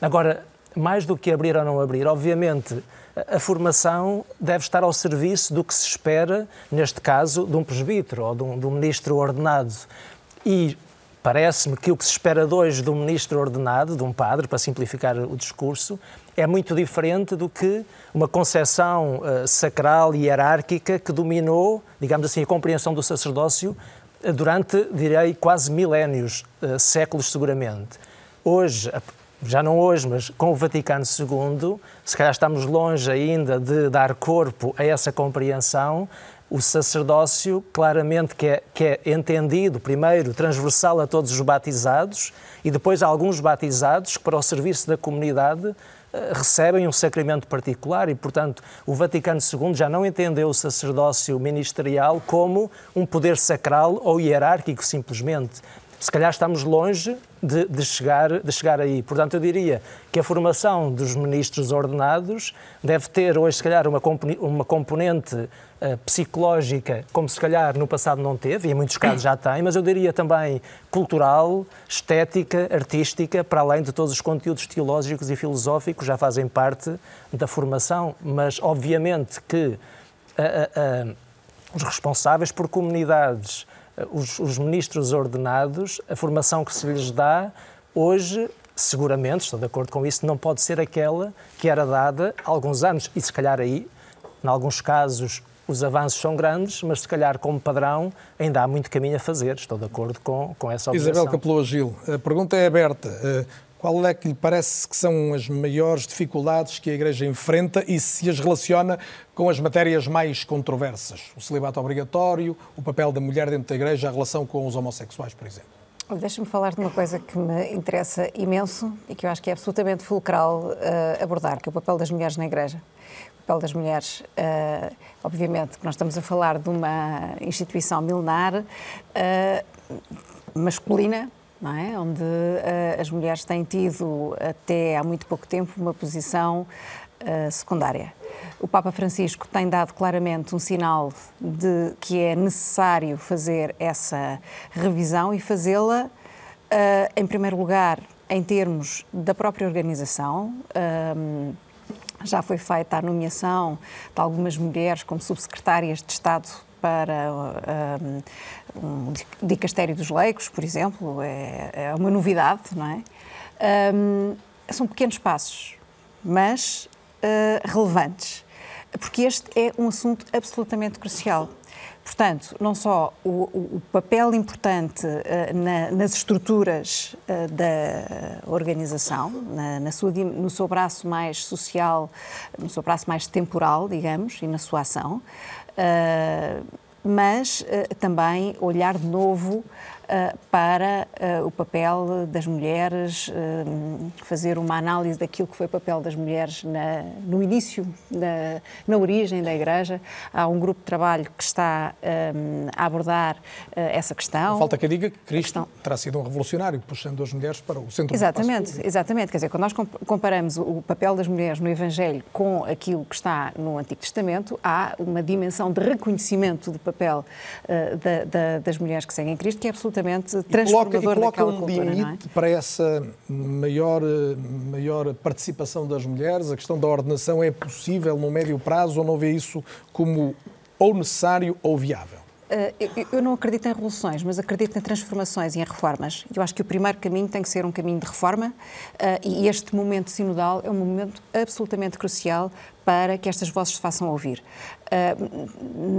Agora mais do que abrir ou não abrir, obviamente a formação deve estar ao serviço do que se espera, neste caso, de um presbítero ou de um, de um ministro ordenado. E Parece-me que o que se espera de hoje de um ministro ordenado, de um padre, para simplificar o discurso, é muito diferente do que uma concepção uh, sacral e hierárquica que dominou, digamos assim, a compreensão do sacerdócio uh, durante, direi, quase milénios, uh, séculos seguramente. Hoje, já não hoje, mas com o Vaticano II, se calhar estamos longe ainda de dar corpo a essa compreensão, o sacerdócio, claramente, que é, que é entendido, primeiro, transversal a todos os batizados e depois a alguns batizados que, para o serviço da comunidade, eh, recebem um sacramento particular e, portanto, o Vaticano II já não entendeu o sacerdócio ministerial como um poder sacral ou hierárquico, simplesmente. Se calhar estamos longe de, de, chegar, de chegar aí. Portanto, eu diria que a formação dos ministros ordenados deve ter hoje, se calhar, uma, uma componente uh, psicológica, como se calhar no passado não teve, e em muitos casos já tem, mas eu diria também cultural, estética, artística, para além de todos os conteúdos teológicos e filosóficos já fazem parte da formação. Mas, obviamente, que uh, uh, os responsáveis por comunidades os, os ministros ordenados, a formação que se lhes dá hoje seguramente, estou de acordo com isso, não pode ser aquela que era dada há alguns anos. E se calhar aí, em alguns casos, os avanços são grandes, mas se calhar como padrão ainda há muito caminho a fazer. Estou de acordo com, com essa observação. Isabel Capelou Gil, a pergunta é aberta. Qual é que lhe parece que são as maiores dificuldades que a Igreja enfrenta e se as relaciona com as matérias mais controversas? O celibato obrigatório, o papel da mulher dentro da Igreja, a relação com os homossexuais, por exemplo? Deixa-me falar de uma coisa que me interessa imenso e que eu acho que é absolutamente fulcral uh, abordar, que é o papel das mulheres na Igreja. O papel das mulheres, uh, obviamente, que nós estamos a falar de uma instituição milenar, uh, masculina, é? onde uh, as mulheres têm tido até há muito pouco tempo uma posição uh, secundária. O Papa Francisco tem dado claramente um sinal de que é necessário fazer essa revisão e fazê-la, uh, em primeiro lugar, em termos da própria organização. já foi feita a nomeação de algumas mulheres como subsecretárias de Estado para um, um dicastério dos leigos, por exemplo, é, é uma novidade, não é? Um, são pequenos passos, mas uh, relevantes, porque este é um assunto absolutamente crucial. Portanto, não só o, o papel importante uh, na, nas estruturas uh, da organização, na, na sua, no seu braço mais social, no seu braço mais temporal, digamos, e na sua ação, mas uh, também olhar de novo para uh, o papel das mulheres, uh, fazer uma análise daquilo que foi o papel das mulheres na, no início, na, na, origem da Igreja. Há um grupo de trabalho que está a abordar essa questão. Falta que eu diga que Cristo terá sido um revolucionário, puxando as mulheres para o centro exatamente, do Exatamente, quer dizer, quando nós comparamos o papel das mulheres no Evangelho com aquilo que está no Antigo Testamento, há uma dimensão de reconhecimento do papel da, da, das mulheres que seguem Cristo que é absolutamente absolutamente transformador e coloca, e coloca um cultura, limite é? para essa maior, maior participação das mulheres? A questão da ordenação é possível no médio prazo ou não vê isso como ou necessário ou viável? Eh, eu não acredito em revoluções, mas acredito em transformações e em reformas. Eu acho que o primeiro caminho tem que ser um caminho de reforma eh, e este momento sinodal é um momento absolutamente crucial para que estas vozes se façam ouvir. Uh,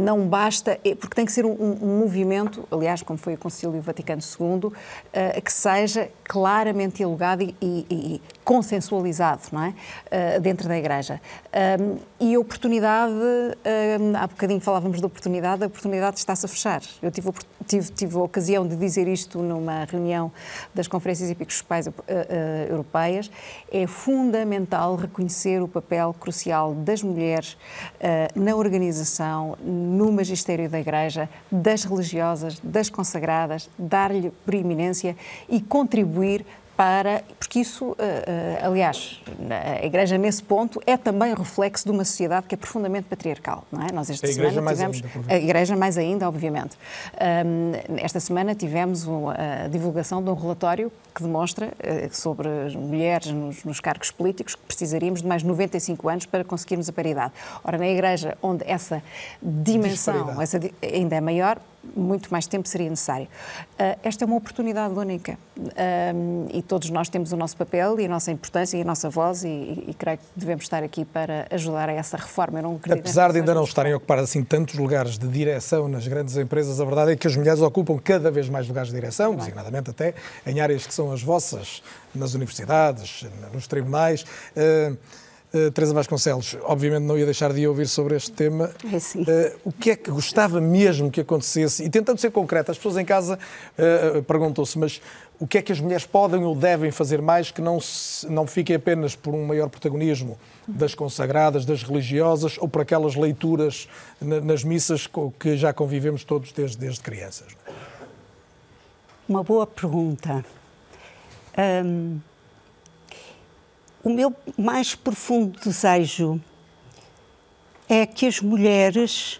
não basta, é, porque tem que ser um, um, movimento, aliás, como foi o Concílio Vaticano II, uh, que seja claramente dialogado e, e, e consensualizado não é? Uh, dentro da Igreja. e a oportunidade, há bocadinho falávamos da oportunidade, a oportunidade está-se a fechar. Eu tive, tive, tive, a ocasião de dizer isto numa reunião das conferências episcopais europeias. É fundamental reconhecer o papel crucial das mulheres na organização, no magistério da Igreja, das religiosas, das consagradas, dar-lhe preeminência e contribuir para. Porque isso, eh, eh, aliás, a Igreja, nesse ponto, é também reflexo de uma sociedade que é profundamente patriarcal. Não é? Nós esta a semana tivemos. Ainda, a Igreja, mais ainda, obviamente. esta semana tivemos a divulgação de um relatório que demonstra eh, sobre mulheres nos, nos, cargos políticos que precisaríamos de mais 95 anos para conseguirmos a paridade. Ora, na Igreja, onde essa dimensão essa, ainda é maior, muito mais tempo seria necessário. Uh, esta é uma oportunidade única uh, e todos nós temos o nosso papel e a nossa importância e a nossa voz e, e, e creio que devemos estar aqui para ajudar a essa reforma. Eu não Apesar de ainda não estarem a ocupar assim tantos lugares de direção nas grandes empresas, a verdade é que as mulheres ocupam cada vez mais lugares de direção, designadamente até em áreas que são as vossas, nas universidades, nos tribunais. Uh, Uh, Teresa Vasconcelos, obviamente não ia deixar de ouvir sobre este tema. É sim. Uh, o que é que gostava mesmo que acontecesse? E tentando ser concreta, as pessoas em casa uh, perguntam-se, mas o que é que as mulheres podem ou devem fazer mais que não, se, não fiquem apenas por um maior protagonismo das consagradas, das religiosas ou por aquelas leituras na, nas missas que já convivemos todos desde, desde crianças? Uma boa pergunta. Um o meu mais profundo desejo é que as mulheres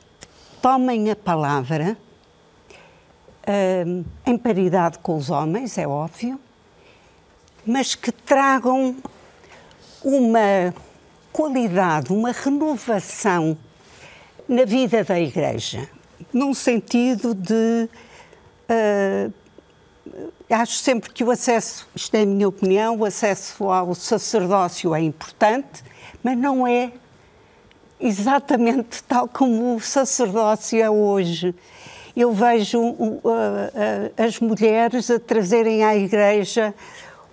tomem a palavra um, em paridade com os homens, é óbvio, mas que tragam uma qualidade, uma renovação na vida da Igreja, num sentido de uh, Acho sempre que o acesso, isto é a minha opinião, o acesso ao sacerdócio é importante, mas não é exatamente tal como o sacerdócio é hoje. Eu vejo uh, uh, as mulheres a trazerem à Igreja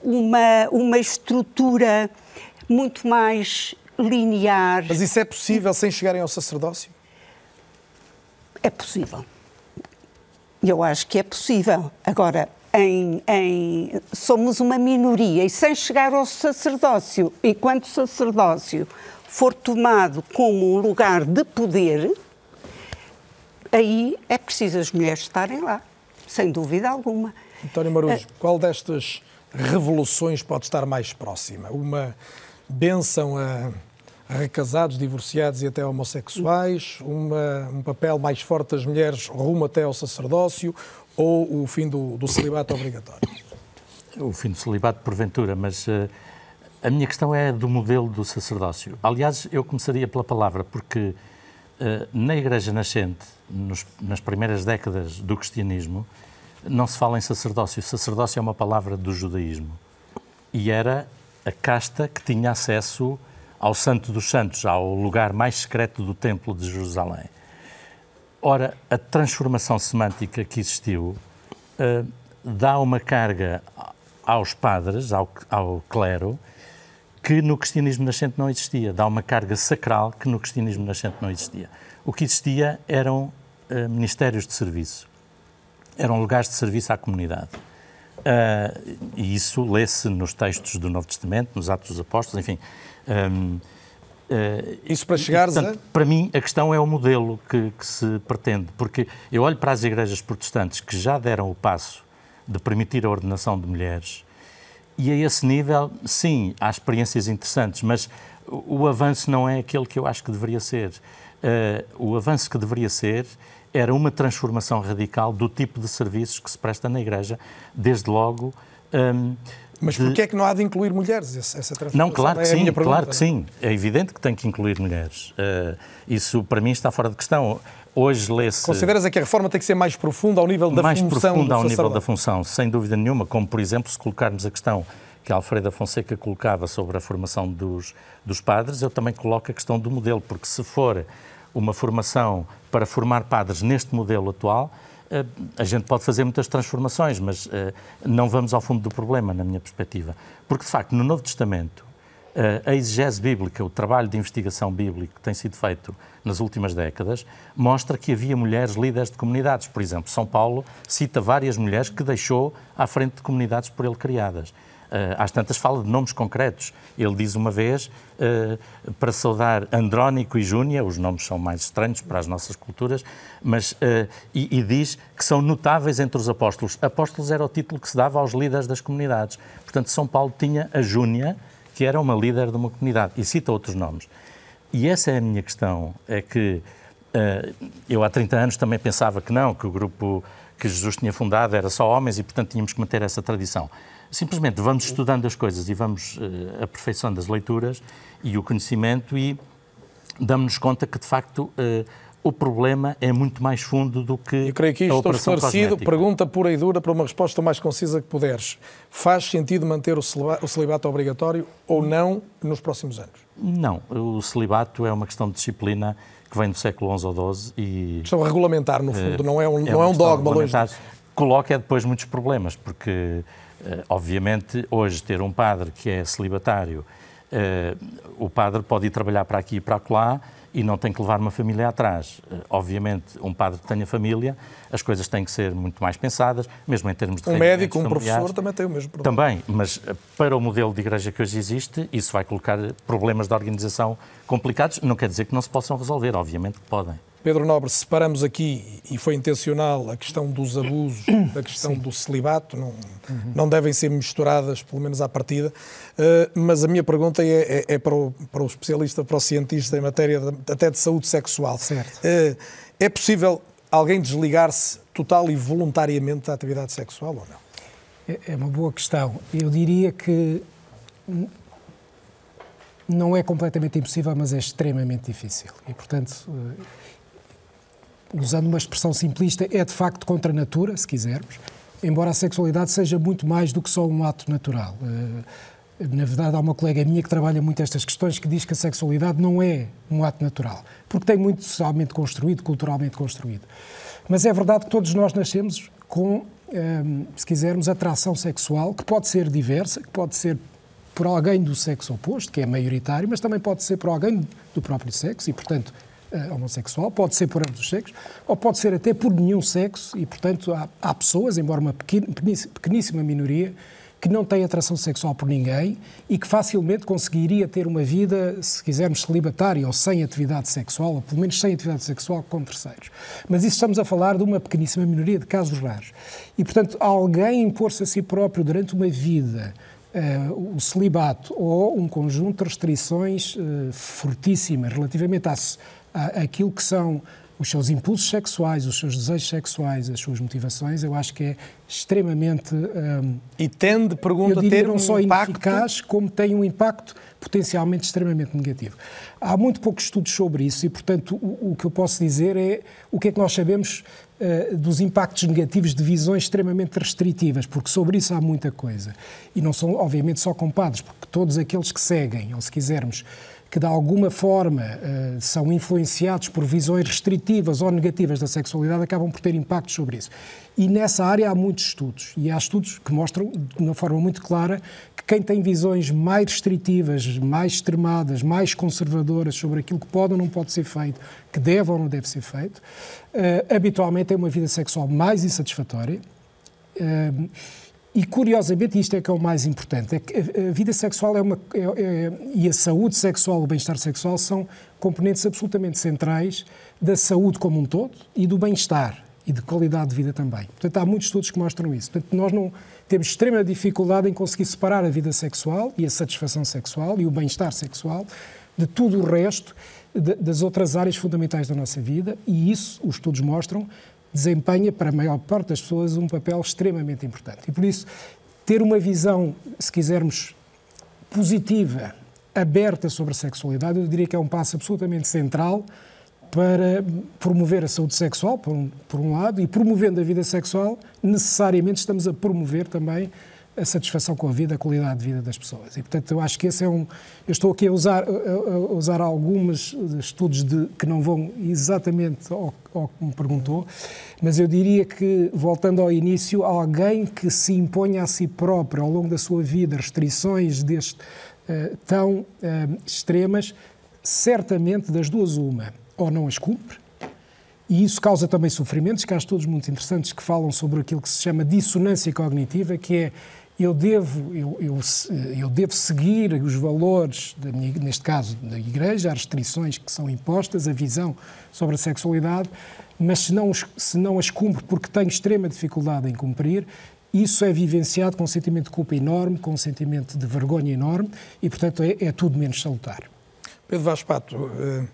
uma, uma estrutura muito mais linear. Mas isso é possível sem chegarem ao sacerdócio? É possível. Eu acho que é possível. Agora, em, em, somos uma minoria e sem chegar ao sacerdócio, enquanto o sacerdócio for tomado como um lugar de poder, aí é preciso as mulheres estarem lá, sem dúvida alguma. António Marujo, é... qual destas revoluções pode estar mais próxima? Uma benção a, a recasados, divorciados e até homossexuais, uma, um papel mais forte das mulheres rumo até ao sacerdócio, ou o fim do, do celibato obrigatório? O fim do celibato, porventura, mas uh, a minha questão é do modelo do sacerdócio. Aliás, eu começaria pela palavra, porque uh, na Igreja Nascente, nos, nas primeiras décadas do cristianismo, não se fala em sacerdócio. Sacerdócio é uma palavra do judaísmo. E era a casta que tinha acesso ao Santo dos Santos, ao lugar mais secreto do Templo de Jerusalém. Ora, a transformação semântica que existiu uh, dá uma carga aos padres, ao, ao clero, que no cristianismo nascente não existia. Dá uma carga sacral que no cristianismo nascente não existia. O que existia eram uh, ministérios de serviço, eram lugares de serviço à comunidade. Uh, e isso lê-se nos textos do Novo Testamento, nos Atos dos Apóstolos, enfim. Um, Uh, Isso para chegares portanto, a... Para mim, a questão é o modelo que, que, se pretende, porque eu olho para as igrejas protestantes que já deram o passo de permitir a ordenação de mulheres e a esse nível, sim, há experiências interessantes, mas o, o avanço não é aquele que eu acho que deveria ser. Uh, o avanço que deveria ser era uma transformação radical do tipo de serviços que se presta na igreja, desde logo... Um, mas de... porquê é que não há de incluir mulheres essa transformação? Não, claro que é sim, pergunta, claro que sim. É evidente que tem que incluir mulheres. Uh, isso, para mim, está fora de questão. Hoje lê-se... Consideras é que a reforma tem que ser mais profunda ao nível da mais função Mais profunda ao nível da função, sem dúvida nenhuma, como, por exemplo, se colocarmos a questão que a Alfreda Fonseca colocava sobre a formação dos, dos padres, eu também coloco a questão do modelo, porque se for uma formação para formar padres neste modelo atual, a gente pode fazer muitas transformações, mas eh, não vamos ao fundo do problema, na minha perspectiva. Porque, de facto, no Novo Testamento, eh, a exegese bíblica, o trabalho de investigação bíblica que tem sido feito nas últimas décadas, mostra que havia mulheres líderes de comunidades. Por exemplo, São Paulo cita várias mulheres que deixou à frente de comunidades por ele criadas. Uh, às tantas fala de nomes concretos. Ele diz uma vez, uh, para saudar Andrónico e Júnia, os nomes são mais estranhos para as nossas culturas, mas, uh, e, e, diz que são notáveis entre os apóstolos. Apóstolos era o título que se dava aos líderes das comunidades. Portanto, São Paulo tinha a Júnia, que era uma líder de uma comunidade, e cita outros nomes. E essa é a minha questão, é que eu há 30 anos também pensava que não, que o grupo que Jesus tinha fundado era só homens e, portanto, tínhamos que manter essa tradição. Simplesmente vamos estudando as coisas e vamos uh, aperfeiçoando as leituras e o conhecimento e damos-nos conta que, de facto, uh, o problema é muito mais fundo do que. Eu creio que isto estou esclarecido. Pergunta pura e dura para uma resposta mais concisa que puderes. Faz sentido manter o celibato obrigatório ou não nos próximos anos? Não. O celibato é uma questão de disciplina que vem do século XI ou XII e. Questão regulamentar, no fundo, uh, não é um, é não é um dogma longe. Coloca é depois muitos problemas, porque eh, obviamente, hoje ter um padre que é celibatário o padre pode ir trabalhar para aqui e para lá e não tem que levar uma família atrás. Eh, obviamente, um padre que tenha família, as coisas têm que ser muito mais pensadas, mesmo em termos de Um médico, um professor também tem o mesmo problema. Também, mas eh, para o modelo de igreja que hoje existe, isso vai colocar problemas de organização complicados. Não quer dizer que não se possam resolver, obviamente que podem. Pedro Nobre, separamos aqui, e foi intencional, a questão dos abusos, da questão Sim. do celibato, não, uhum. não devem ser misturadas, pelo menos à partida, uh, mas a minha pergunta é, é, é, para, o, para o especialista, para o cientista em matéria de, até de saúde sexual. Certo. Uh, é possível alguém desligar-se total e voluntariamente da atividade sexual ou não? É, é uma boa questão. Eu diria que não é completamente impossível, mas é extremamente difícil. E, portanto, uh, usando uma expressão simplista, é de facto contra a natura, se quisermos, embora a sexualidade seja muito mais do que só um ato natural. Eh, na verdade, há uma colega minha que trabalha muito estas questões que diz que a sexualidade não é um ato natural, porque tem muito socialmente construído, culturalmente construído. Mas é verdade que todos nós nascemos com, eh, se quisermos, atração sexual, que pode ser diversa, que pode ser por alguém do sexo oposto, que é maioritário, mas também pode ser por alguém do próprio sexo e, portanto, uh, homossexual, pode ser por ambos os sexos, ou pode ser até por nenhum sexo, e, portanto, há, há pessoas, embora uma pequeníssima minoria, que não tem atração sexual por ninguém e que facilmente conseguiria ter uma vida, se quisermos, celibatária ou sem atividade sexual, ou pelo menos sem atividade sexual com terceiros. Mas isso estamos a falar de uma pequeníssima minoria de casos raros. E, portanto, alguém impor-se a si próprio durante uma vida uh, o celibato ou um conjunto de restrições uh, fortíssimas relativamente à aquilo que são os seus impulsos sexuais, os seus desejos sexuais, as suas motivações, eu acho que é extremamente. Um, e tende, pergunta, a ter não um só impacto... ineficaz, como tem um impacto potencialmente extremamente negativo. Há muito poucos estudos sobre isso e, portanto, o, o que eu posso dizer é o que é que nós sabemos uh, dos impactos negativos de visões extremamente restritivas, porque sobre isso há muita coisa. E não são, obviamente, só com padres, porque todos aqueles que seguem, ou se quisermos, que de alguma forma uh, são influenciados por visões restritivas ou negativas da sexualidade acabam por ter impactos sobre isso. E nessa área há muitos estudos, e há estudos que mostram de uma forma muito clara que quem tem visões mais restritivas, mais extremadas, mais conservadoras sobre aquilo que pode ou não pode ser feito, que deve ou não deve ser feito, uh, habitualmente tem uma vida sexual mais insatisfatória. Uh, e curiosamente, isto é que é o mais importante, é que a vida sexual é uma, é, é, e a saúde sexual, o bem-estar sexual são componentes absolutamente centrais da saúde como um todo e do bem-estar e de qualidade de vida também. Portanto, há muitos estudos que mostram isso. Portanto, nós não temos extrema dificuldade em conseguir separar a vida sexual e a satisfação sexual e o bem-estar sexual de tudo o resto de, das outras áreas fundamentais da nossa vida e isso, os estudos mostram, desempenha para a maior parte das pessoas um papel extremamente importante. E por isso, ter uma visão, se quisermos, positiva, aberta sobre a sexualidade, eu diria que é um passo absolutamente central para promover a saúde sexual, por um, por um lado, e promovendo a vida sexual, necessariamente estamos a promover também a satisfação com a vida, a qualidade de vida das pessoas. E, portanto, eu acho que esse é um. Eu estou aqui a usar, a, usar alguns estudos de, que não vão exatamente ao, ao que me perguntou, mas eu diria que, voltando ao início, alguém que se imponha a si próprio, ao longo da sua vida, restrições deste, uh, tão uh, extremas, certamente, das duas, uma, ou não as cumpre, e isso causa também sofrimentos, que há estudos muito interessantes que falam sobre aquilo que se chama dissonância cognitiva, que é eu devo, eu, eu, eu devo seguir os valores, minha, neste caso da Igreja, as restrições que são impostas, a visão sobre a sexualidade, mas se não, se não as cumpro porque tenho extrema dificuldade em cumprir, isso é vivenciado com um sentimento de culpa enorme, com um sentimento de vergonha enorme e, portanto, é, é tudo menos salutar. Pedro Vaz Pato, uh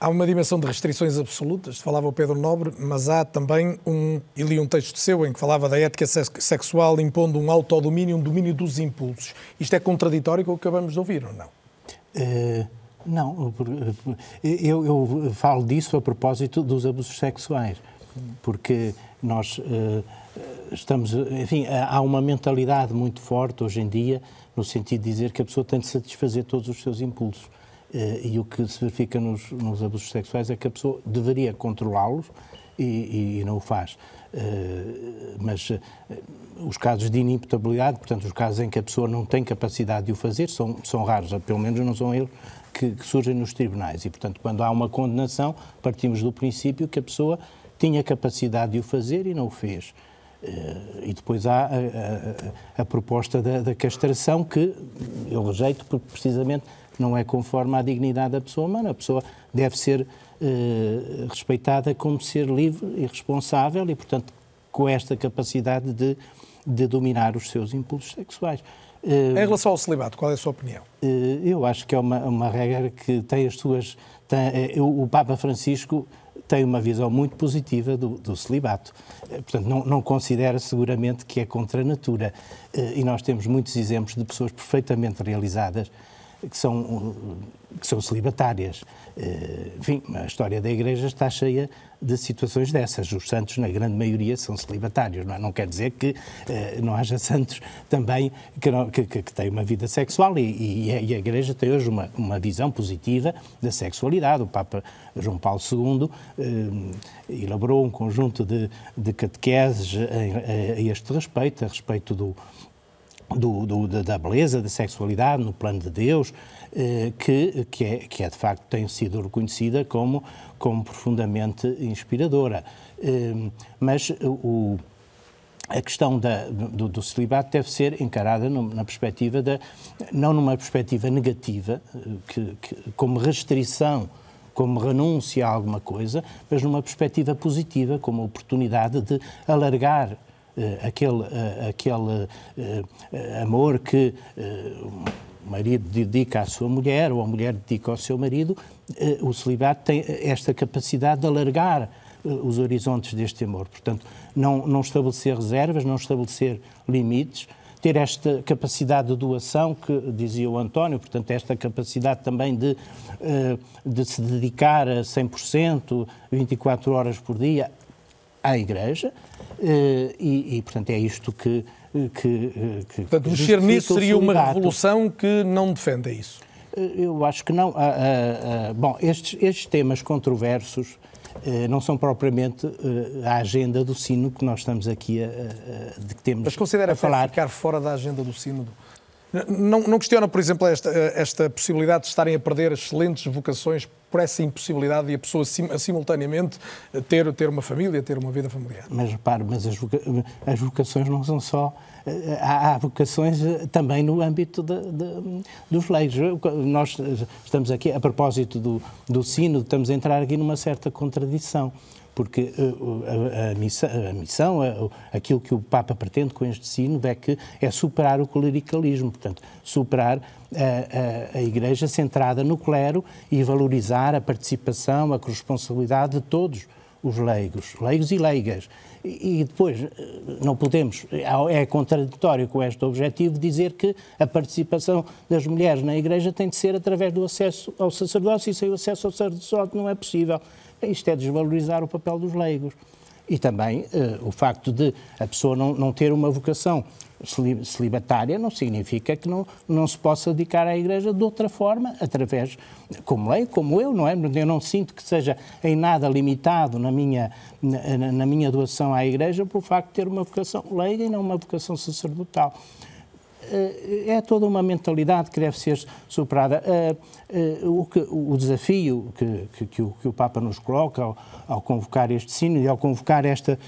Há uma dimensão de restrições absolutas, falava o Pedro Nobre, mas há também um, e li um texto seu em que falava da ética sexual impondo um autodomínio, um domínio dos impulsos. Isto é contraditório com o que acabamos de ouvir, ou não? Uh, não, eu, eu, falo disso a propósito dos abusos sexuais, porque nós uh, estamos, enfim, há uma mentalidade muito forte hoje em dia no sentido de dizer que a pessoa tem de satisfazer todos os seus impulsos. Eh, e o que se verifica nos, nos, abusos sexuais é que a pessoa deveria controlá-los e, e, não o faz. Uh, mas uh, os casos de inimputabilidade, portanto, os casos em que a pessoa não tem capacidade de o fazer, são, são raros, pelo menos não são eles que, que surgem nos tribunais. E, portanto, quando há uma condenação, partimos do princípio que a pessoa tinha capacidade de o fazer e não o fez. E depois há a, a, a proposta da, da, castração, que eu rejeito porque precisamente não é conforme à dignidade da pessoa humana. A pessoa deve ser uh, respeitada como ser livre e responsável e, portanto, com esta capacidade de, de dominar os seus impulsos sexuais. Uh, em relação ao celibato, qual é a sua opinião? eu acho que é uma, uma regra que tem as suas. Tem, o Papa Francisco tem uma visão muito positiva do, do celibato. Eh, portanto, não, não, considera seguramente que é contra a natura. Eh, e nós temos muitos exemplos de pessoas perfeitamente realizadas que são, que são celibatárias. Eh, enfim, a história da Igreja está cheia de situações dessas. Os santos, na grande maioria, são celibatários. Não, é? não quer dizer que eh, não haja santos também que, não, que, que, que têm uma vida sexual e, e, a, e, a, Igreja tem hoje uma, uma visão positiva da sexualidade. O Papa João Paulo II eh, elaborou um conjunto de, de catequeses a, a este respeito, a respeito do, do, do, da beleza, da sexualidade no plano de Deus, eh, que, que, é, que é de facto tem sido reconhecida como, como profundamente inspiradora. Eh, mas o, a questão da, do, do, celibato deve ser encarada na perspectiva da, não numa perspectiva negativa, eh, que, que, como restrição, como renúncia a alguma coisa, mas numa perspectiva positiva, como oportunidade de alargar aquele, uh, aquele uh, amor que o marido dedica à sua mulher ou a mulher dedica ao seu marido, o celibato tem esta capacidade de alargar os horizontes deste amor. Portanto, não, não estabelecer reservas, não estabelecer limites, ter esta capacidade de doação que dizia o António, portanto, esta capacidade também de, de se dedicar a 100%, 24 horas por dia à Igreja, e, e portanto, é isto que, que, que Portanto, mexer nisso seria uma revolução que não defende isso? Eu acho que não. Ah, ah, ah, bom, estes, estes temas controversos eh, não são propriamente eh, a agenda do sino que nós estamos aqui a, a, de que temos Mas considera a falar. ficar fora da agenda do sino? Não, não questiona, por exemplo, esta, esta possibilidade de estarem a perder excelentes vocações por essa impossibilidade de a pessoa sim, simultaneamente ter, ter uma família, ter uma vida familiar? Mas repare, mas as, voca as vocações não são só. Há, há vocações eh, também no âmbito de, de, dos leigos. Nós estamos aqui, a propósito do, do sino, estamos a entrar aqui numa certa contradição porque eh, a, a, missão, a missão a, aquilo que o Papa pretende com este sino é que é superar o clericalismo, portanto, superar a, Igreja centrada no clero e valorizar a participação, a corresponsabilidade de todos os leigos, leigos e leigas. E, e depois, eh, não podemos, é contraditório com este objetivo dizer que a participação das mulheres na Igreja tem de ser através do acesso ao sacerdócio e sem o acesso ao sacerdócio não é possível. Isto é desvalorizar o papel dos leigos. E também uh, o facto de a pessoa não, não ter uma vocação celibatária não significa que não, não se possa dedicar à Igreja de outra forma, através, como lei, como eu, não é? Eu não sinto que seja em nada limitado na minha, na, na minha doação à Igreja por facto de ter uma vocação leiga e não uma vocação sacerdotal. Eh, é toda uma mentalidade que deve ser superada. Eh, eh, o, que, o desafio que, que, o, que, o, Papa nos coloca ao, ao, convocar este sino e ao convocar esta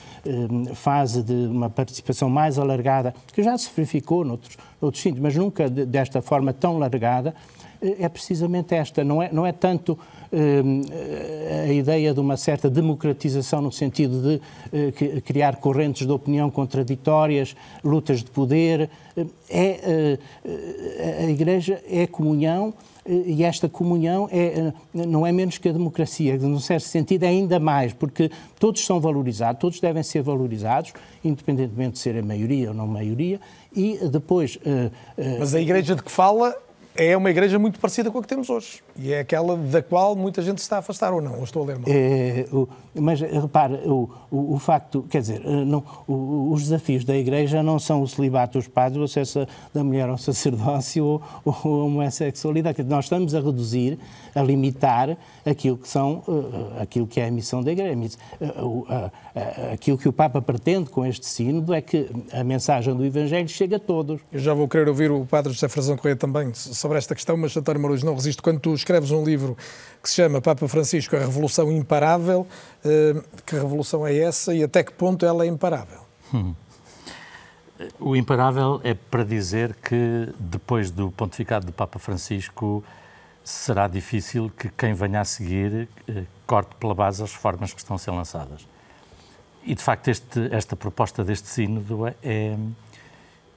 fase de uma participação mais alargada, que já se verificou noutros, noutros sínodos, mas nunca desta forma tão largada, é precisamente esta. Não é, não é tanto a ideia de uma certa democratização no sentido de eh, criar correntes de opinião contraditórias, lutas de poder. Eh, é, eh, a Igreja é comunhão e esta comunhão é, não é menos que a democracia, num certo sentido é ainda mais, porque todos são valorizados, todos devem ser valorizados, independentemente de serem maioria ou não maioria, e depois... Mas a Igreja de que fala é uma igreja muito parecida com a que temos hoje. E é aquela da qual muita gente se está a afastar, ou não? Ou estou a ler mal? É, o, mas repare, o, o, o, facto, quer dizer, eh, não, os desafios da Igreja não são o celibato dos padres, o acesso da mulher ao sacerdócio ou, ou a homossexualidade. Nós estamos a reduzir, a limitar aquilo que são, aquilo que é a missão da Igreja. Aquilo que o Papa pretende com este sínodo é que a mensagem do Evangelho chegue a todos. Eu já vou querer ouvir o Padre José Frazão Correia também sobre esta questão, mas António Marujo, não resisto. Quando tu escreves um livro que se chama Papa Francisco, a Revolução Imparável, que revolução é essa e até que ponto ela é imparável? Hum. O imparável é para dizer que depois do pontificado do Papa Francisco será difícil que quem venha a seguir eh, corte pela base as reformas que estão a ser lançadas. E, de facto, este, esta proposta deste sínodo é,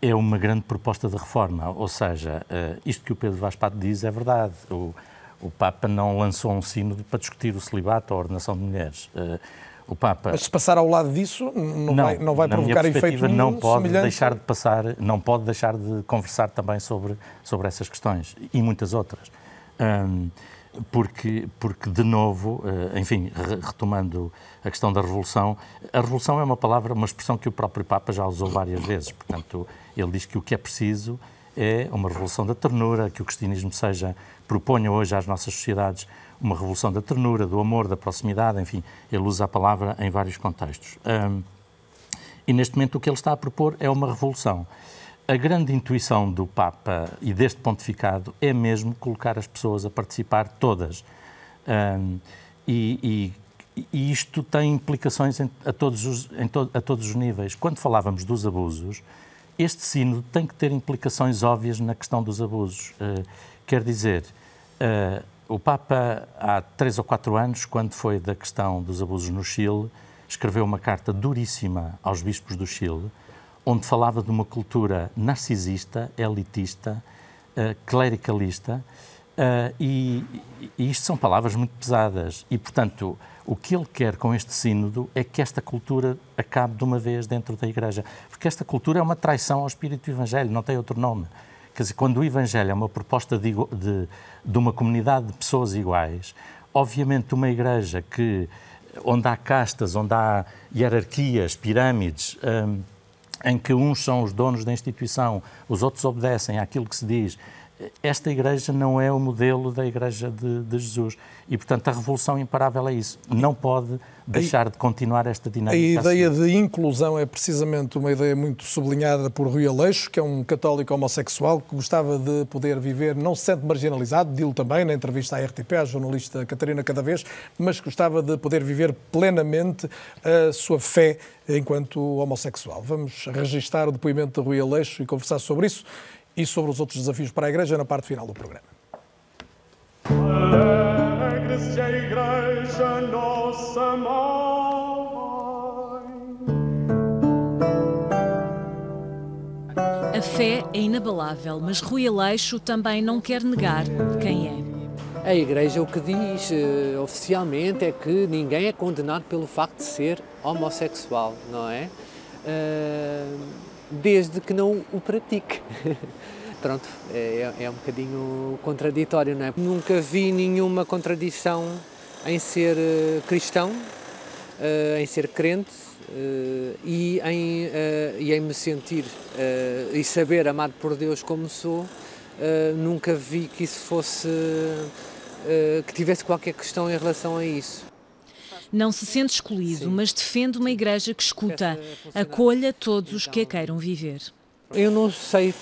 é uma grande proposta de reforma. Ou seja, uh, isto que o Pedro Vaz Pato diz é verdade. O, o Papa não lançou um sínodo para discutir o celibato ou a ordenação de mulheres. Uh, o Papa... Mas se passar ao lado disso, não, não vai, não vai provocar efeito nenhum não pode semelhante... deixar de passar, não pode deixar de conversar também sobre, sobre essas questões e muitas outras. Um, porque, porque, de novo, uh, enfim, retomando a questão da revolução, a revolução é uma palavra, uma expressão que o próprio Papa já usou várias vezes. Portanto, ele diz que o que é preciso é uma revolução da ternura, que o cristianismo seja, proponha hoje às nossas sociedades uma revolução da ternura, do amor, da proximidade, enfim, ele usa a palavra em vários contextos. Um, e neste momento o que ele está a propor é uma revolução. A grande intuição do Papa e deste pontificado é mesmo colocar as pessoas a participar todas. Um, e, e, e, isto tem implicações em, a, todos os, to, a todos os níveis. Quando falávamos dos abusos, este sínodo tem que ter implicações óbvias na questão dos abusos. Uh, quer dizer, uh, o Papa, há três ou quatro anos, quando foi da questão dos abusos no Chile, escreveu uma carta duríssima aos bispos do Chile, onde falava de uma cultura narcisista, elitista, uh, clericalista, uh, e, e isto são palavras muito pesadas. E, portanto, o que ele quer com este sínodo é que esta cultura acabe de uma vez dentro da Igreja. Porque esta cultura é uma traição ao espírito do Evangelho, não tem outro nome. Quer dizer, quando o Evangelho é uma proposta de, de, de uma comunidade de pessoas iguais, obviamente uma igreja que, onde há castas, onde há hierarquias, pirâmides, hum, em que uns são os donos da instituição, os outros obedecem àquilo que se diz, esta igreja não é o modelo da igreja de, de, Jesus. E, portanto, a revolução imparável é isso. Não pode deixar de continuar esta dinâmica. A ideia assim. de inclusão é precisamente uma ideia muito sublinhada por Rui Aleixo, que é um católico homossexual que gostava de poder viver, não se sente marginalizado, dilo também na entrevista à RTP, à jornalista Catarina Cada Vez, mas gostava de poder viver plenamente a sua fé enquanto homossexual. Vamos registar o depoimento de Rui Aleixo e conversar sobre isso e sobre os outros desafios para a Igreja na parte final do programa. Alegre-se a Igreja Nossa A fé é inabalável, mas Rui Aleixo também não quer negar quem é. A Igreja o que diz uh, oficialmente é que ninguém é condenado pelo facto de ser homossexual, não é? Uh, desde que não o pratique. Pronto, é, é um bocadinho contraditório, não é? Nunca vi nenhuma contradição em ser uh, cristão, uh, em ser crente uh, e, em, e em me sentir e saber amado por Deus como sou. nunca vi que isso fosse. que tivesse qualquer questão em relação a isso. Não se sente excluído, Sim. mas defende uma igreja que escuta, acolha todos os que a queiram viver. Eu não sei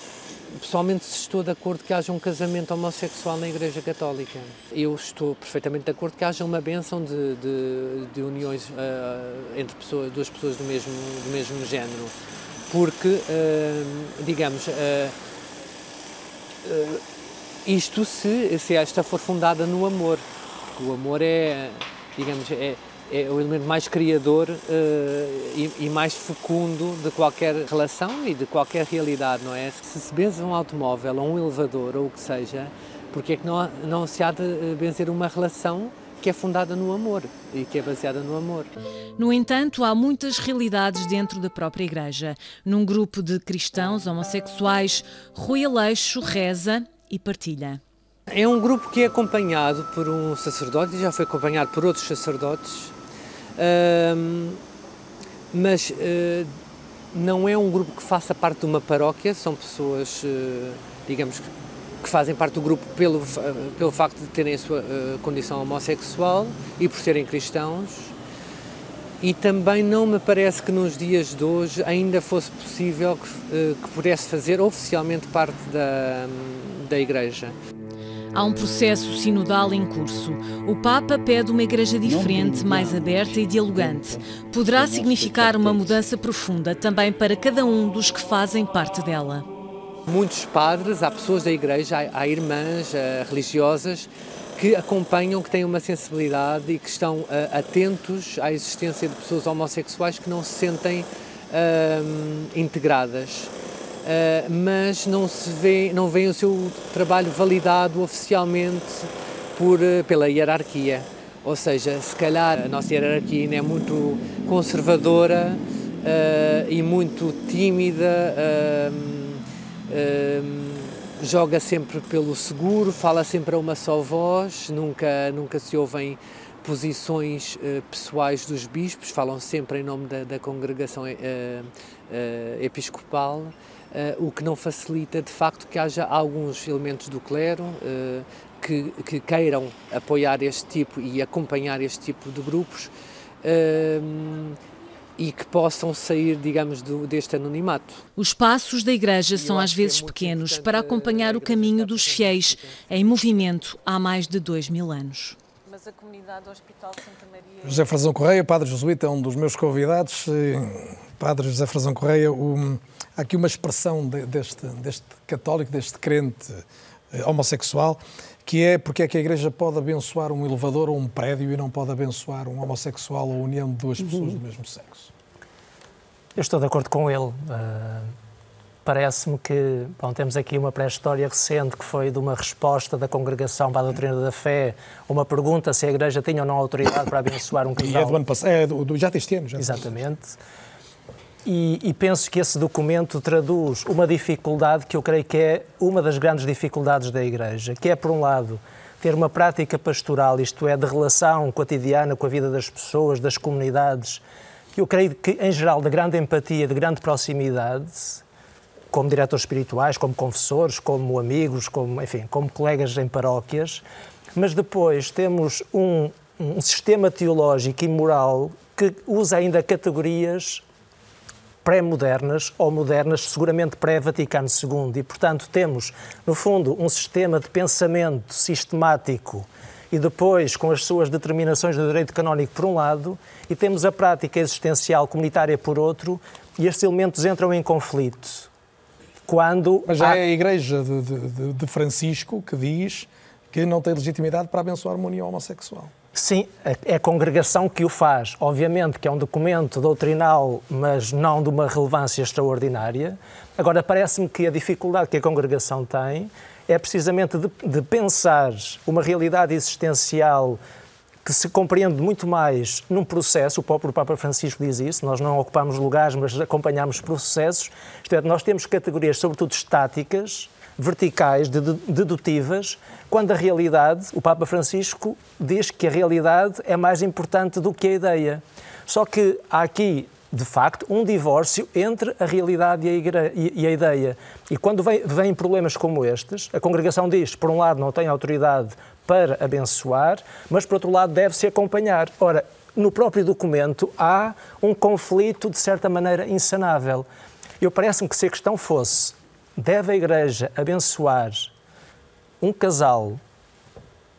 pessoalmente se estou de acordo que haja um casamento homossexual na Igreja Católica. Eu estou perfeitamente de acordo que haja uma benção de, de, de uniões uh, entre pessoas, duas pessoas do mesmo, do mesmo género. Porque, uh, digamos, uh, isto se, se esta for fundada no amor. Porque o amor é, digamos, é, é o elemento mais criador uh, e, e, mais fecundo de qualquer relação e de qualquer realidade, não é? Se se benze um automóvel ou um elevador ou o que seja, porque é que não, não se há de eh, benzer uma relação que é fundada no amor e que é baseada no amor. No entanto, há muitas realidades dentro da própria Igreja. Num grupo de cristãos homossexuais, Rui Aleixo reza e partilha. É um grupo que é acompanhado por um sacerdote, e já foi acompanhado por outros sacerdotes, mas uh, não é um grupo que faça parte de uma paróquia, são pessoas, uh, digamos, que fazem parte do grupo pelo, pelo facto de terem a sua uh, condição homossexual e por serem cristãos. E também não me parece que nos dias de hoje ainda fosse possível que, que pudesse fazer oficialmente parte da, da Igreja. Há um processo sinodal em curso. O Papa pede uma igreja diferente, mais aberta e dialogante. Poderá significar uma mudança profunda também para cada um dos que fazem parte dela. Muitos padres, há pessoas da igreja, há, irmãs há religiosas que acompanham, que têm uma sensibilidade e que estão uh, atentos à existência de pessoas homossexuais que não se sentem uh, integradas. Uh, mas não se vê, não vê o seu trabalho validado oficialmente por, uh, pela hierarquia. Ou seja, se calhar a nossa hierarquia ainda é muito conservadora uh, e muito tímida, joga sempre pelo seguro, fala sempre a uma só voz, nunca, nunca se ouvem posições pessoais dos bispos, falam sempre em nome da, da congregação episcopal. Uh, o que não facilita de facto que haja alguns elementos do clero uh, que, que, queiram apoiar este tipo e acompanhar este tipo de grupos uh, e que possam sair, digamos, do, deste anonimato. Os passos da Igreja são às vezes é pequenos para acompanhar o caminho dos fiéis em movimento há mais de dois mil anos. Mas a comunidade do Hospital Santa Maria. José Frazão Correia, Padre Jesuíta, é um dos meus convidados. Padre José Frazão Correia, o há aqui uma expressão de, deste, deste católico, deste crente eh, homossexual, que é porque é que a Igreja pode abençoar um elevador ou um prédio e não pode abençoar um homossexual ou a união de duas pessoas do mesmo sexo? Eu estou de acordo com ele. Uh, Parece-me que bom, temos aqui uma pré-história recente que foi de uma resposta da Congregação para a Doutrina da Fé, uma pergunta se a Igreja tinha ou não autoridade para abençoar um casal. E é do ano passado, é do, do, já deste ano. Já Exatamente. E, e, penso que esse documento traduz uma dificuldade que eu creio que é uma das grandes dificuldades da Igreja, que é, por um lado, ter uma prática pastoral, isto é, de relação cotidiana com a vida das pessoas, das comunidades, que eu creio que, em geral, de grande empatia, de grande proximidade, como diretores espirituais, como confessores, como amigos, como, enfim, como colegas em paróquias, mas depois temos um, um sistema teológico e moral que usa ainda categorias pré-modernas ou modernas, seguramente pré-Vaticano II. E, portanto, temos, no fundo, um sistema de pensamento sistemático e depois com as suas determinações do direito canónico por um lado, e temos a prática existencial comunitária por outro, e estes elementos entram em conflito. Quando Mas já há... é a Igreja de, de, de Francisco que diz que não tem legitimidade para abençoar uma união homossexual. Sim, é a congregação que o faz. Obviamente que é um documento doutrinal, mas não de uma relevância extraordinária. Agora, parece-me que a dificuldade que a congregação tem é precisamente de, de pensar uma realidade existencial que se compreende muito mais num processo, o próprio Papa Francisco diz isso, nós não ocupamos lugares, mas acompanhamos processos, isto é, nós temos categorias, sobretudo estáticas, verticais, dedutivas, quando a realidade, o Papa Francisco diz que a realidade é mais importante do que a ideia. Só que há aqui, de facto, um divórcio entre a realidade e a, ideia. E quando vêm problemas como estes, a congregação diz, por um lado, não tem autoridade para abençoar, mas por outro lado, deve-se acompanhar. Ora, no próprio documento há um conflito, de certa maneira, insanável. Eu parece-me que se a questão fosse deve a Igreja abençoar um casal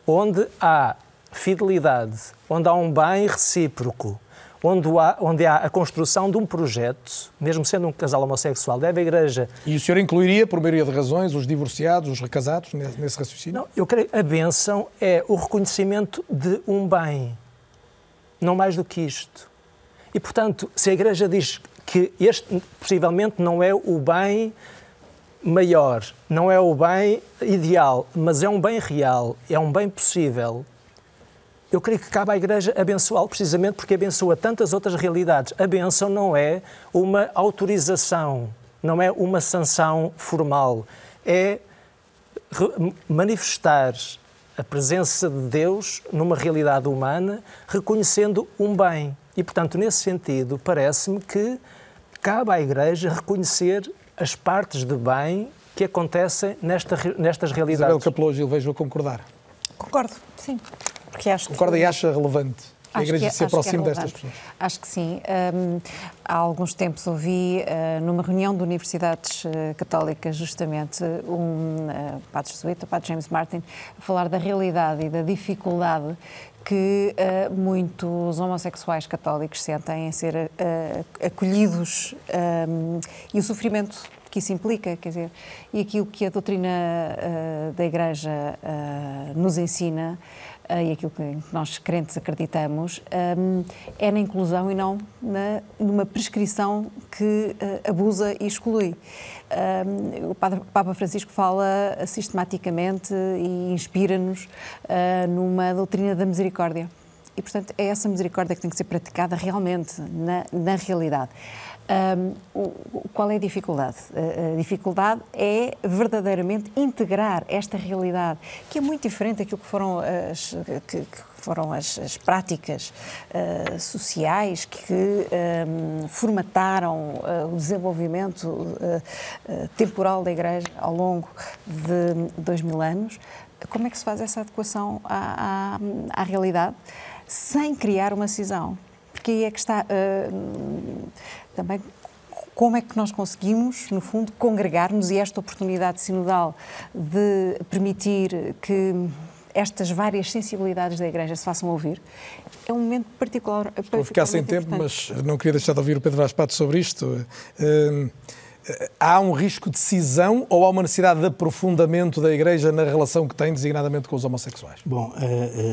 onde há fidelidade, onde há um bem recíproco, onde há, onde há a construção de um projeto, mesmo sendo um casal homossexual, deve a Igreja. E o senhor incluiria, por maioria de razões, os divorciados, os recasados, nesse raciocínio? Não, eu creio que a bênção é o reconhecimento de um bem, não mais do que isto. E, portanto, se a Igreja diz que este possivelmente não é o bem maior, não é o bem ideal, mas é um bem real, é um bem possível, eu creio que cabe à Igreja abençoá-lo precisamente porque abençoa tantas outras realidades. A benção não é uma autorização, não é uma sanção formal, é manifestar a presença de Deus numa realidade humana, reconhecendo um bem. E, portanto, nesse sentido, parece-me que cabe à Igreja reconhecer as partes de bem que acontecem nesta, nestas realidades. Isabel Capelou Gil, vejo a concordar. Concordo, sim. Porque acho Concorda que... e acha relevante a Acho Igreja que, se que é aproxime destas pessoas? Acho que sim. Um, há alguns tempos ouvi, uh, numa reunião de universidades uh, católicas, justamente, um uh, padre jesuíta, o padre James Martin, a falar da realidade e da dificuldade que uh, muitos homossexuais católicos sentem em ser uh, acolhidos um, e o sofrimento que isso implica, quer dizer, e aquilo que a doutrina uh, da Igreja nos ensina e aquilo que nós crentes acreditamos um, é na inclusão e não na, numa prescrição que abusa e exclui. Um, o Papa Francisco fala sistematicamente e inspira-nos uh, numa doutrina da misericórdia. E, portanto, é essa misericórdia que tem que ser praticada realmente, na, na realidade. Um, qual é a dificuldade? A, a dificuldade é verdadeiramente integrar esta realidade, que é muito diferente daquilo que foram as, que foram as, as práticas uh, sociais que um, formataram uh, o desenvolvimento uh, temporal da Igreja ao longo de dois mil anos. Como é que se faz essa adequação à, à, à realidade sem criar uma cisão? Porque aí é que está também como é que nós conseguimos, no fundo, congregar-nos e esta oportunidade sinodal de permitir que estas várias sensibilidades da Igreja se façam ouvir, é um momento particular. Vou ficar sem tempo, mas não queria deixar de ouvir o Pedro Vaz Pato sobre isto. Uh, há um risco de cisão ou há uma necessidade de aprofundamento da Igreja na relação que tem designadamente com os homossexuais? Bom,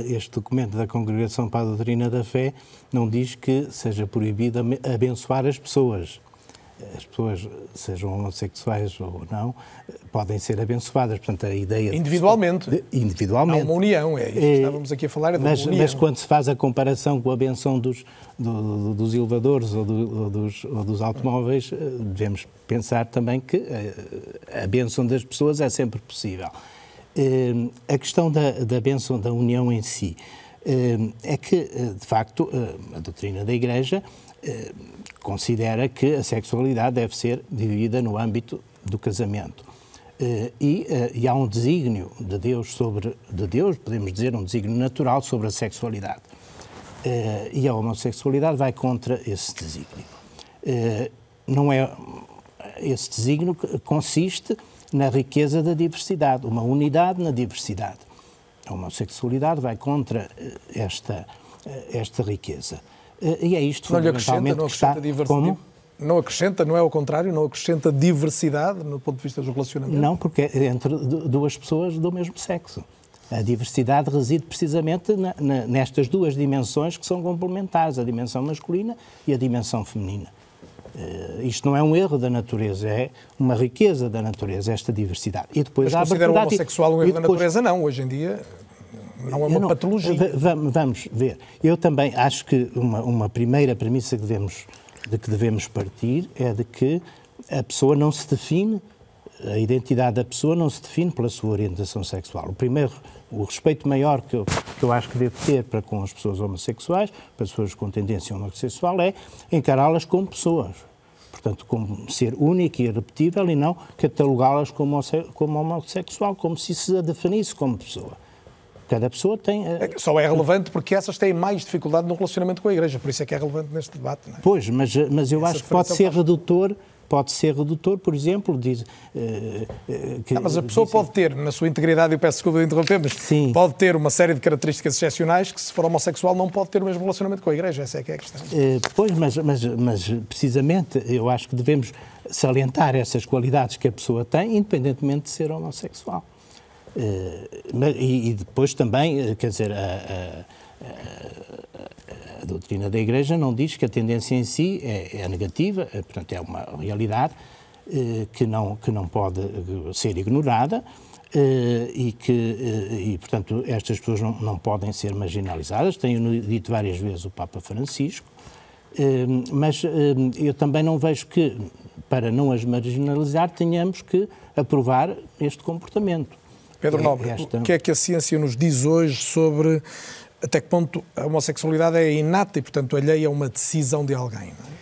este documento da Congregação para a Doutrina da Fé não diz que seja proibido abençoar as pessoas. As pessoas, sejam homossexuais ou não, podem ser abençoadas. Portanto, a ideia individualmente. De, individualmente. Há uma união, é isso que estávamos aqui a falar. É mas, união. mas quando se faz a comparação com a benção dos, do, dos elevadores ou, do, ou, dos, ou, dos, automóveis, devemos pensar também que a, a benção das pessoas é sempre possível. A questão da, da benção da união em si é que, de facto, a doutrina da Igreja considera que a sexualidade deve ser vivida no âmbito do casamento. E, e, há um desígnio de Deus sobre de Deus, podemos dizer um desígnio natural sobre a sexualidade. E a homossexualidade vai contra esse desígnio. Não é esse desígnio consiste na riqueza da diversidade, uma unidade na diversidade. A homossexualidade vai contra esta esta riqueza. E é isto não lhe acrescenta, não está... diversidade. Como? Não acrescenta, não é ao contrário, não acrescenta diversidade no ponto de vista dos relacionamentos? Não, porque é entre duas pessoas do mesmo sexo. A diversidade reside precisamente na, na, nestas duas dimensões que são complementares, a dimensão masculina e a dimensão feminina. Uh, isto não é um erro da natureza, é uma riqueza da natureza, esta diversidade. E depois Mas considera o homossexual um erro depois... da natureza? Não, hoje em dia não é uma não, patologia. Vamos ver. Eu também acho que uma, uma primeira premissa que devemos, de que devemos partir é de que a pessoa não se define, a identidade da pessoa não se define pela sua orientação sexual. O primeiro, o respeito maior que eu, que eu acho que devo ter para com as pessoas homossexuais, para as pessoas com tendência homossexual, é encará-las como pessoas. Portanto, como ser único e irrepetível e não catalogá-las como, como homossexual, como se se a definisse como pessoa. Cada pessoa tem. Uh... Só é relevante porque essas têm mais dificuldade no relacionamento com a Igreja, por isso é que é relevante neste debate. É? Pois, mas, mas eu Essa acho que pode ser redutor. Pode ser redutor, por exemplo, diz. Uh, uh, que, mas a pessoa diz, pode ter, na sua integridade, eu peço desculpa de interromper, mas Sim. pode ter uma série de características excepcionais que, se for homossexual, não pode ter o mesmo relacionamento com a Igreja. Essa é que é a questão. pois, mas, mas, mas precisamente eu acho que devemos salientar essas qualidades que a pessoa tem, independentemente de ser homossexual. Uh, e, depois também, quer dizer, a, a, a, doutrina da Igreja não diz que a tendência em si é, é negativa, é, portanto, é uma realidade que, não, que não pode ser ignorada. E que, e, portanto, estas pessoas não, não podem ser marginalizadas, tenho dito várias vezes o Papa Francisco, mas eu também não vejo que, para não as marginalizar, tenhamos que aprovar este comportamento Pedro Nobre, esta... o que é que a ciência nos diz hoje sobre até que ponto a homossexualidade é inata e, portanto, alheia a uma decisão de alguém? É?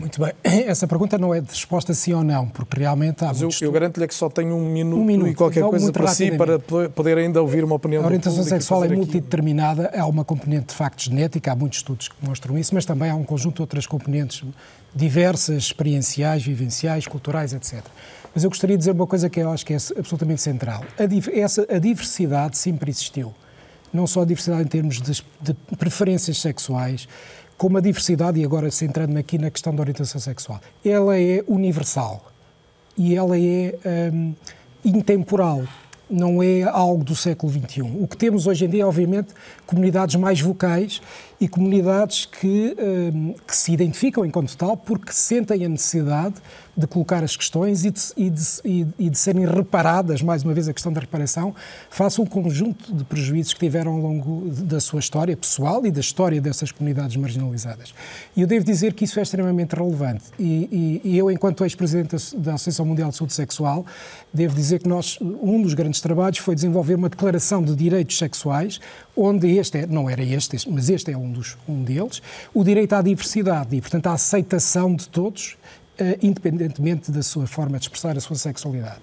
Muito bem. Essa pergunta não é de resposta sim ou não, porque realmente há Mas eu, eu garanto-lhe que só tenho um minuto, um minuto e qualquer então, coisa para si para poder ainda ouvir uma opinião A orientação sexual é multideterminada, aqui. há uma componente de facto genética, há muitos estudos que mostram isso, mas também há um conjunto de outras componentes diversas, experienciais, vivenciais, culturais, etc. Mas eu gostaria de dizer uma coisa que eu acho que é absolutamente central. A, essa, a diversidade sempre existiu. Não só a diversidade em termos de, de preferências sexuais, como a diversidade, e agora centrando-me aqui na questão da orientação sexual, ela é universal e ela é um, intemporal, não é algo do século XXI. O que temos hoje em dia, obviamente, comunidades mais vocais e comunidades que, um, que se identificam enquanto tal porque sentem a necessidade de colocar as questões e de, e, de, e de, serem reparadas, mais uma vez a questão da reparação, face um conjunto de prejuízos que tiveram ao longo da sua história pessoal e da história dessas comunidades marginalizadas. E eu devo dizer que isso é extremamente relevante. E, e eu, enquanto ex-presidente da Associação Mundial de Saúde Sexual, devo dizer que nós, um dos grandes trabalhos foi desenvolver uma declaração de direitos sexuais, onde este é, não era este, mas este é um, dos, um deles, o direito à diversidade e, portanto, à aceitação de todos independentemente da sua forma de expressar a sua sexualidade.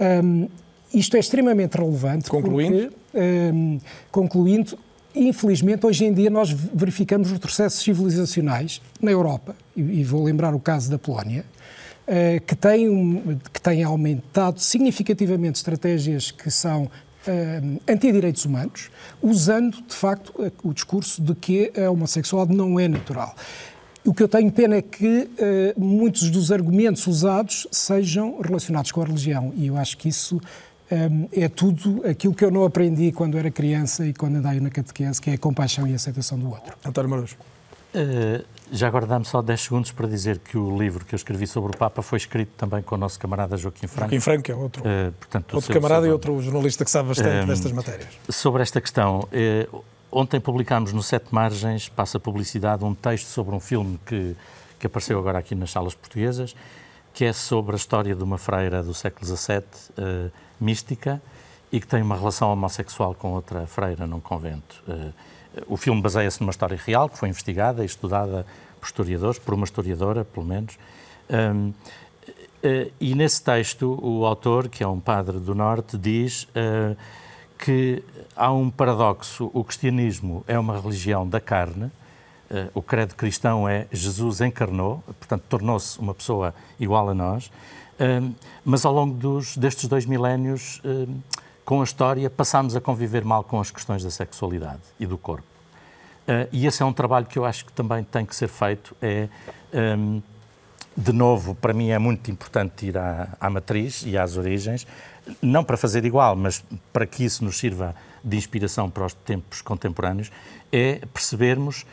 Um, isto é extremamente relevante. Concluindo? Porque, um, concluindo, infelizmente, hoje em dia nós verificamos retrocessos civilizacionais na Europa, e, e vou lembrar o caso da Polónia, uh, que, tem um, que tem aumentado significativamente estratégias que são uh, antidireitos humanos, usando, de facto, o discurso de que a homossexualidade não é natural. O que eu tenho pena é que uh, muitos dos argumentos usados sejam relacionados com a religião e eu acho que isso um, eh, é tudo aquilo que eu não aprendi quando era criança e quando andei na catequese, que é a compaixão e a aceitação do outro. António Marujo. Uh, já agora dá-me só 10 segundos para dizer que o livro que eu escrevi sobre o Papa foi escrito também com o nosso camarada Joaquim Franco. Joaquim Franco é outro, uh, portanto, outro camarada e outro jornalista que sabe bastante destas matérias. Sobre esta questão, Ontem publicámos no Sete Margens, passa publicidade, um texto sobre um filme que, que apareceu agora aqui nas salas portuguesas, que é sobre a história de uma freira do século XVII, uh, eh, mística, e que tem uma relação homossexual com outra freira num convento. Uh, o filme baseia-se numa história real, que foi investigada e estudada por historiadores, por uma historiadora, pelo menos. Um, uh, eh, e nesse texto, o autor, que é um padre do Norte, diz que há um paradoxo. O cristianismo é uma religião da carne, eh, o credo cristão é Jesus encarnou, portanto, tornou-se uma pessoa igual a nós, ehm, mas ao longo dos, destes dois milénios, ehm, com a história, passámos a conviver mal com as questões da sexualidade e do corpo. Eh, e esse é um trabalho que eu acho que também tem que ser feito. É, de novo, para mim é muito importante ir à, à matriz e às origens, não para fazer igual, mas para que isso nos sirva de inspiração para os tempos contemporâneos, é percebermos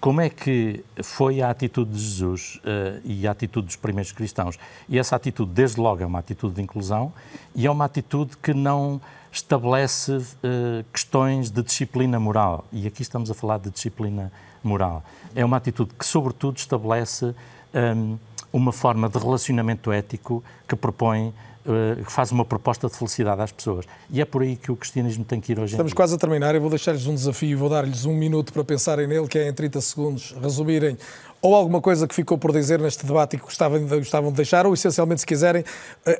como é que foi a atitude de Jesus uh, e a atitude dos primeiros cristãos. E essa atitude, desde logo, é uma atitude de inclusão e é uma atitude que não estabelece uh, questões de disciplina moral. E aqui estamos a falar de disciplina moral. É uma atitude que, sobretudo, estabelece um, ehm, uma forma de relacionamento ético que propõe que faz uma proposta de felicidade às pessoas. E é por aí que o cristianismo tem que ir hoje Estamos quase a terminar. Eu vou deixar-lhes um desafio e vou dar-lhes um minuto para pensarem nele, que é em 30 segundos resumirem ou alguma coisa que ficou por dizer neste debate e que gostavam, gostavam de deixar, ou essencialmente, se quiserem,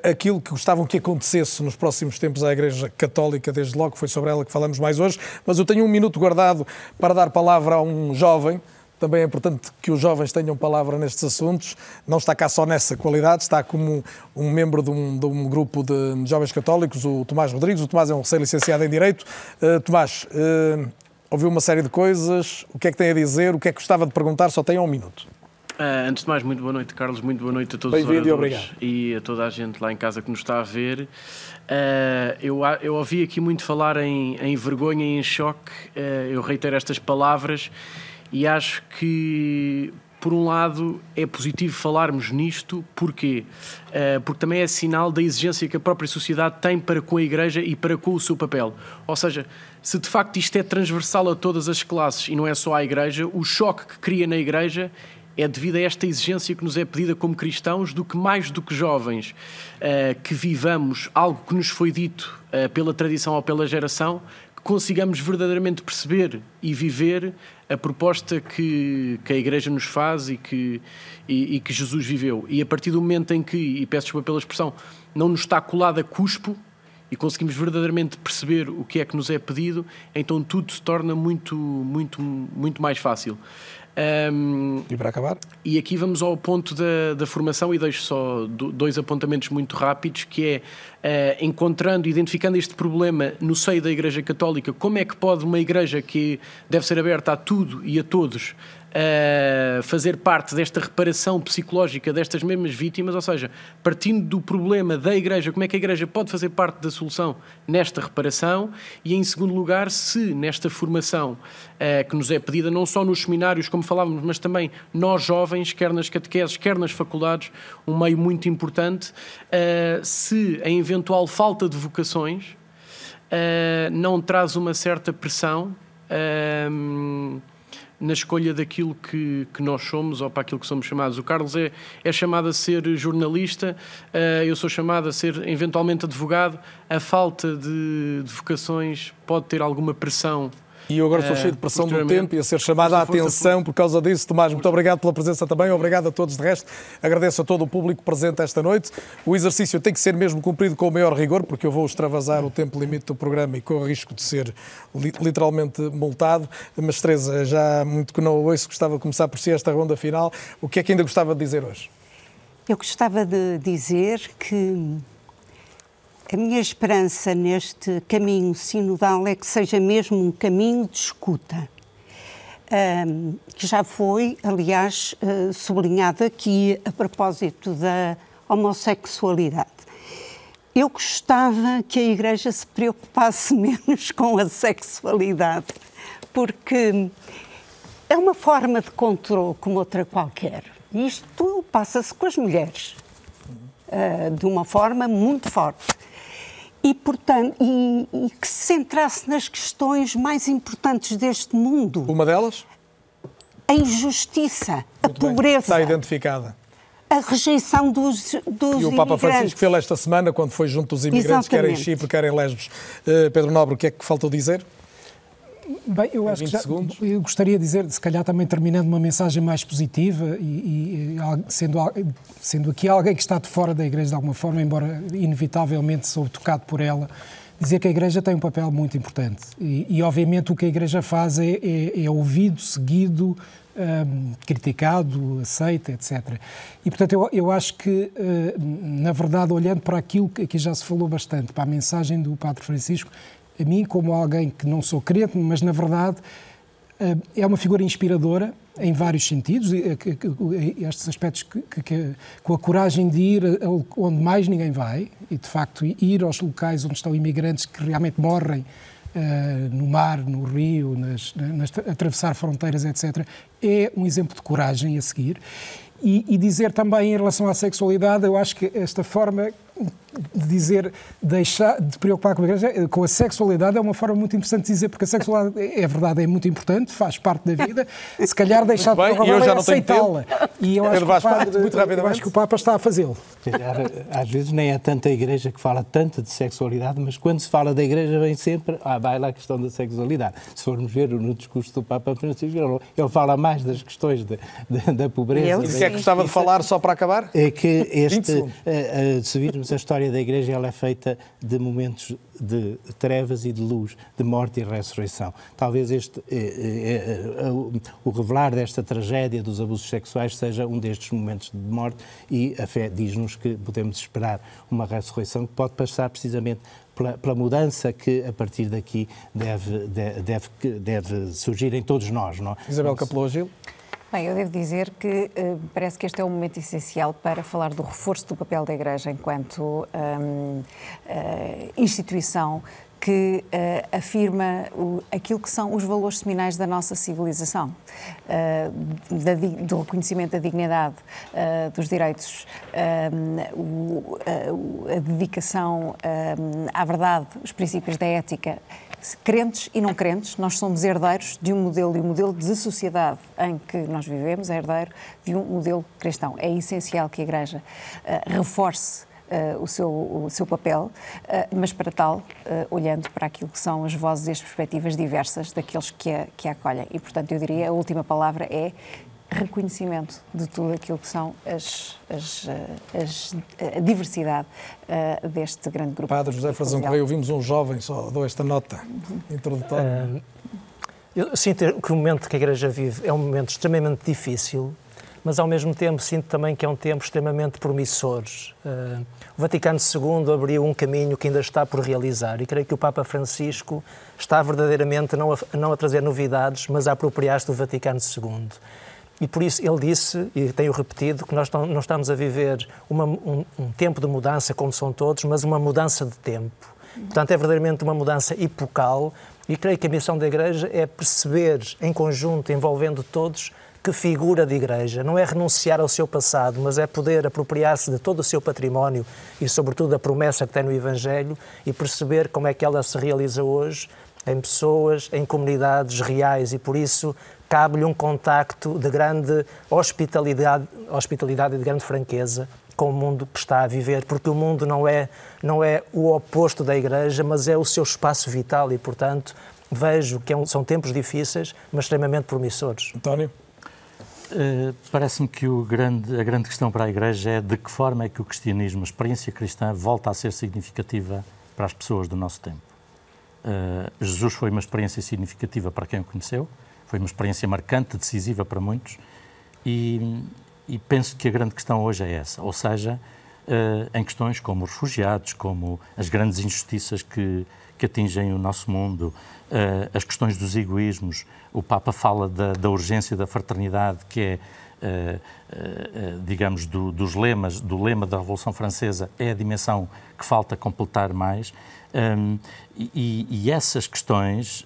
aquilo que gostavam que acontecesse nos próximos tempos à Igreja Católica, desde logo, foi sobre ela que falamos mais hoje. Mas eu tenho um minuto guardado para dar palavra a um jovem também é importante que os jovens tenham palavra nestes assuntos. Não está cá só nessa qualidade, está como um membro de um, de um grupo de jovens católicos, o Tomás Rodrigues. O Tomás é um recém-licenciado em Direito. Uh, Tomás, uh, ouviu uma série de coisas. O que é que tem a dizer? O que é que gostava de perguntar? Só tem um minuto. Uh, antes de mais, muito boa noite, Carlos. Muito boa noite a todos os oradores e, obrigado. e a toda a gente lá em casa que nos está a ver. Uh, eu, eu ouvi aqui muito falar em, em vergonha e em choque. Uh, eu reitero estas palavras e acho que por um lado, é positivo falarmos nisto, porquê? Uh, porque também é sinal da exigência que a própria sociedade tem para com a Igreja e para com o seu papel. Ou seja, se de facto isto é transversal a todas as classes e não é só à Igreja, o choque que cria na Igreja é devido a esta exigência que nos é pedida como cristãos, do que mais do que jovens uh, que vivamos algo que nos foi dito uh, pela tradição ou pela geração, consigamos verdadeiramente perceber e viver a proposta que, que a Igreja nos faz e que, e, e que Jesus viveu. E a partir do momento em que, e peço desculpa pela expressão, não nos está colado a cuspo, e conseguimos verdadeiramente perceber o que é que nos é pedido, então tudo se torna muito, muito, muito mais fácil. Um, e para acabar? E aqui vamos ao ponto da, da formação e deixo só dois apontamentos muito rápidos, que é uh, encontrando, identificando este problema no seio da Igreja Católica, como é que pode uma Igreja que deve ser aberta a tudo e a todos fazer parte desta reparação psicológica destas mesmas vítimas, ou seja, partindo do problema da Igreja, como é que a Igreja pode fazer parte da solução nesta reparação? E, em segundo lugar, se nesta formação uh, que nos é pedida, não só nos seminários, como falávamos, mas também nós jovens, quer nas catequeses, quer nas faculdades, um meio muito importante, uh, se a eventual falta de vocações não traz uma certa pressão na escolha daquilo que, que nós somos ou para aquilo que somos chamados. O Carlos é, é chamado a ser jornalista, uh, eu sou chamado a ser eventualmente advogado. A falta de, de vocações pode ter alguma pressão e eu agora estou cheio de pressão do tempo e a ser chamada a atenção por causa disso. Tomás, muito obrigado pela presença também. Obrigado a todos de resto. Agradeço a todo o público presente esta noite. O exercício tem que ser mesmo cumprido com o maior rigor, porque eu vou extravasar o tempo limite do programa e com o risco de ser literalmente multado. Mas, Teresa, já muito que não ouço, gostava de começar por si esta ronda final. O que é que ainda gostava de dizer hoje? Eu gostava de dizer que a minha esperança neste caminho sinodal é que seja mesmo um caminho de escuta, um, que já foi, aliás, uh, sublinhado aqui a propósito da homossexualidade. Eu gostava que a Igreja se preocupasse menos com a sexualidade, porque é uma forma de controle como outra qualquer. Isto passa-se com as mulheres, uh, de uma forma muito forte e, portanto, e, e, que se centrasse nas questões mais importantes deste mundo. Uma delas? A injustiça, Muito a bem. pobreza. Está identificada. A rejeição dos, dos E o Papa. Francisco fez esta semana, quando foi junto dos imigrantes, quer em Exatamente. Chipre, quer em Lesbos. Uh, Pedro Nobre, o que é que faltou dizer? Bem, eu acho que já, eu gostaria de dizer, se calhar também terminando uma mensagem mais positiva e, e sendo, sendo aqui alguém que está de fora da Igreja de alguma forma, embora inevitavelmente sou tocado por ela, dizer que a Igreja tem um papel muito importante e, e, obviamente o que a Igreja faz é, é, é ouvido, seguido, hum, criticado, aceito, etc. E portanto eu, eu acho que, eh, na verdade, olhando para aquilo que aqui já se falou bastante, para a mensagem do Padre Francisco, a mim, como alguém que não sou crente, mas na verdade eh, é uma figura inspiradora em vários sentidos, eh, que- estes aspectos que, que- com a coragem de ir onde mais ninguém vai, e de facto ir aos locais onde estão imigrantes que realmente morrem eh, no mar, no rio, nas, nas, atravessar fronteiras, etc., é um exemplo de coragem a seguir. E, e dizer também em relação à sexualidade, eu acho que esta forma de dizer, deixar de preocupar com a, igreja, com a sexualidade é uma forma muito interessante de dizer, porque a sexualidade, é verdade, é muito importante, faz parte da vida, se calhar deixar de bem, preocupar e eu já é aceitá-la. E eu acho, Pedro que o padre- muito eu acho que o Papa está a fazê-lo. Calhar, às vezes nem é tanta a Igreja que fala tanto de sexualidade, mas quando se fala da Igreja vem sempre, ah, vai lá a questão da sexualidade. Se formos ver no discurso do Papa Francisco, ele- fala mais das questões de- de- da pobreza. E o que é que gostava de falar só para acabar? É que 20 este, eh, eh, se virmos a história da Igreja, ela é feita de momentos de trevas e de luz, de morte e ressurreição. Talvez este, eh, eh, eh, o- revelar desta tragédia dos abusos sexuais seja um destes momentos de morte e a fé diz-nos que podemos esperar uma ressurreição que pode passar precisamente pela, pela mudança que a partir daqui deve, de- deve, deve surgir em todos nós. Não? é? Isabel Capelou Gil. Bem, eu devo dizer que eh, parece que este é um momento essencial para falar do reforço do papel da Igreja enquanto hum, eh, instituição que uh, afirma o, aquilo que são os valores seminais da nossa civilização, uh, da, do reconhecimento da dignidade, uh, dos direitos, o, a dedicação à verdade, os princípios da ética. Crentes e não crentes, nós somos herdeiros de um modelo e um modelo de sociedade em que nós vivemos, é herdeiro de um modelo cristão. É essencial que a Igreja reforce o, seu, o seu papel, uh, mas para tal, uh, olhando para aquilo que são as vozes e as perspectivas diversas daqueles que a, que a acolhem. E, portanto, eu diria a última palavra é reconhecimento de tudo aquilo que são as, as, as a diversidade uh, deste grande grupo. Padre José Frazão Correia, ouvimos um jovem, só dou esta nota introdutória. Uh, eu sinto que o momento que a Igreja vive é um momento extremamente difícil, mas ao mesmo tempo sinto também que é um tempo extremamente promissor. Uh, o Vaticano II abriu um caminho que ainda está por realizar e creio que o Papa Francisco está verdadeiramente não a, não a trazer novidades, mas a apropriar-se do Vaticano II. E por isso ele disse, e tenho repetido, que nós não estamos a viver uma, um, um tempo de mudança, como são todos, mas uma mudança de tempo. Portanto, é verdadeiramente uma mudança epocal e creio que a missão da Igreja é perceber, em conjunto, envolvendo todos, que figura de igreja. Não é renunciar ao seu passado, mas é poder apropriar-se de todo o seu património e, sobretudo, da promessa que tem no Evangelho e perceber como é que ela se realiza hoje em pessoas, em comunidades reais e, por isso, cabe-lhe um contacto de grande hospitalidade, hospitalidade e de grande franqueza com o mundo que está a viver, porque o mundo não é, não é o oposto da Igreja, mas é o seu espaço vital e, portanto, vejo que é são tempos difíceis, mas extremamente promissores. António? Uh, Parece-me que grande, a grande questão para a Igreja é de que forma é que o cristianismo, a experiência cristã, volta a ser significativa para as pessoas do nosso tempo. Uh, Jesus foi uma experiência significativa para quem o conheceu, foi uma experiência marcante, decisiva para muitos, e, e penso que a grande questão hoje é essa, ou seja, uh, em questões como os refugiados, como as grandes injustiças que, que atingem o nosso mundo, as questões dos egoísmos. O Papa fala da, da urgência da fraternidade, que é, uh, uh, digamos, do, dos lemas, do lema da Revolução Francesa, é a dimensão que falta completar mais. Um, e, e, essas questões,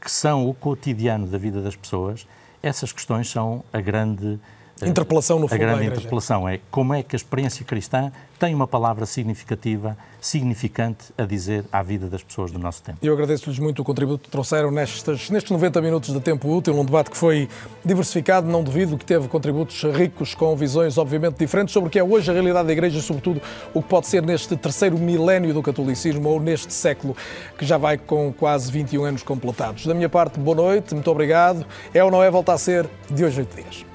que são o cotidiano da vida das pessoas, essas questões são a grande interpelação no fundo A grande interpelação é como é que a experiência cristã tem uma palavra significativa, significante a dizer à vida das pessoas do nosso tempo. Eu agradeço-lhes muito o contributo que trouxeram nestes, nestes 90 minutos de tempo útil, um debate que foi diversificado, não duvido que teve contributos ricos com visões obviamente diferentes sobre o que é hoje a realidade da Igreja, sobretudo o que pode ser neste terceiro milénio do catolicismo ou neste século que já vai com quase 21 anos completados. Da minha parte, boa noite, muito obrigado. É ou não é voltar a ser de hoje oito dias.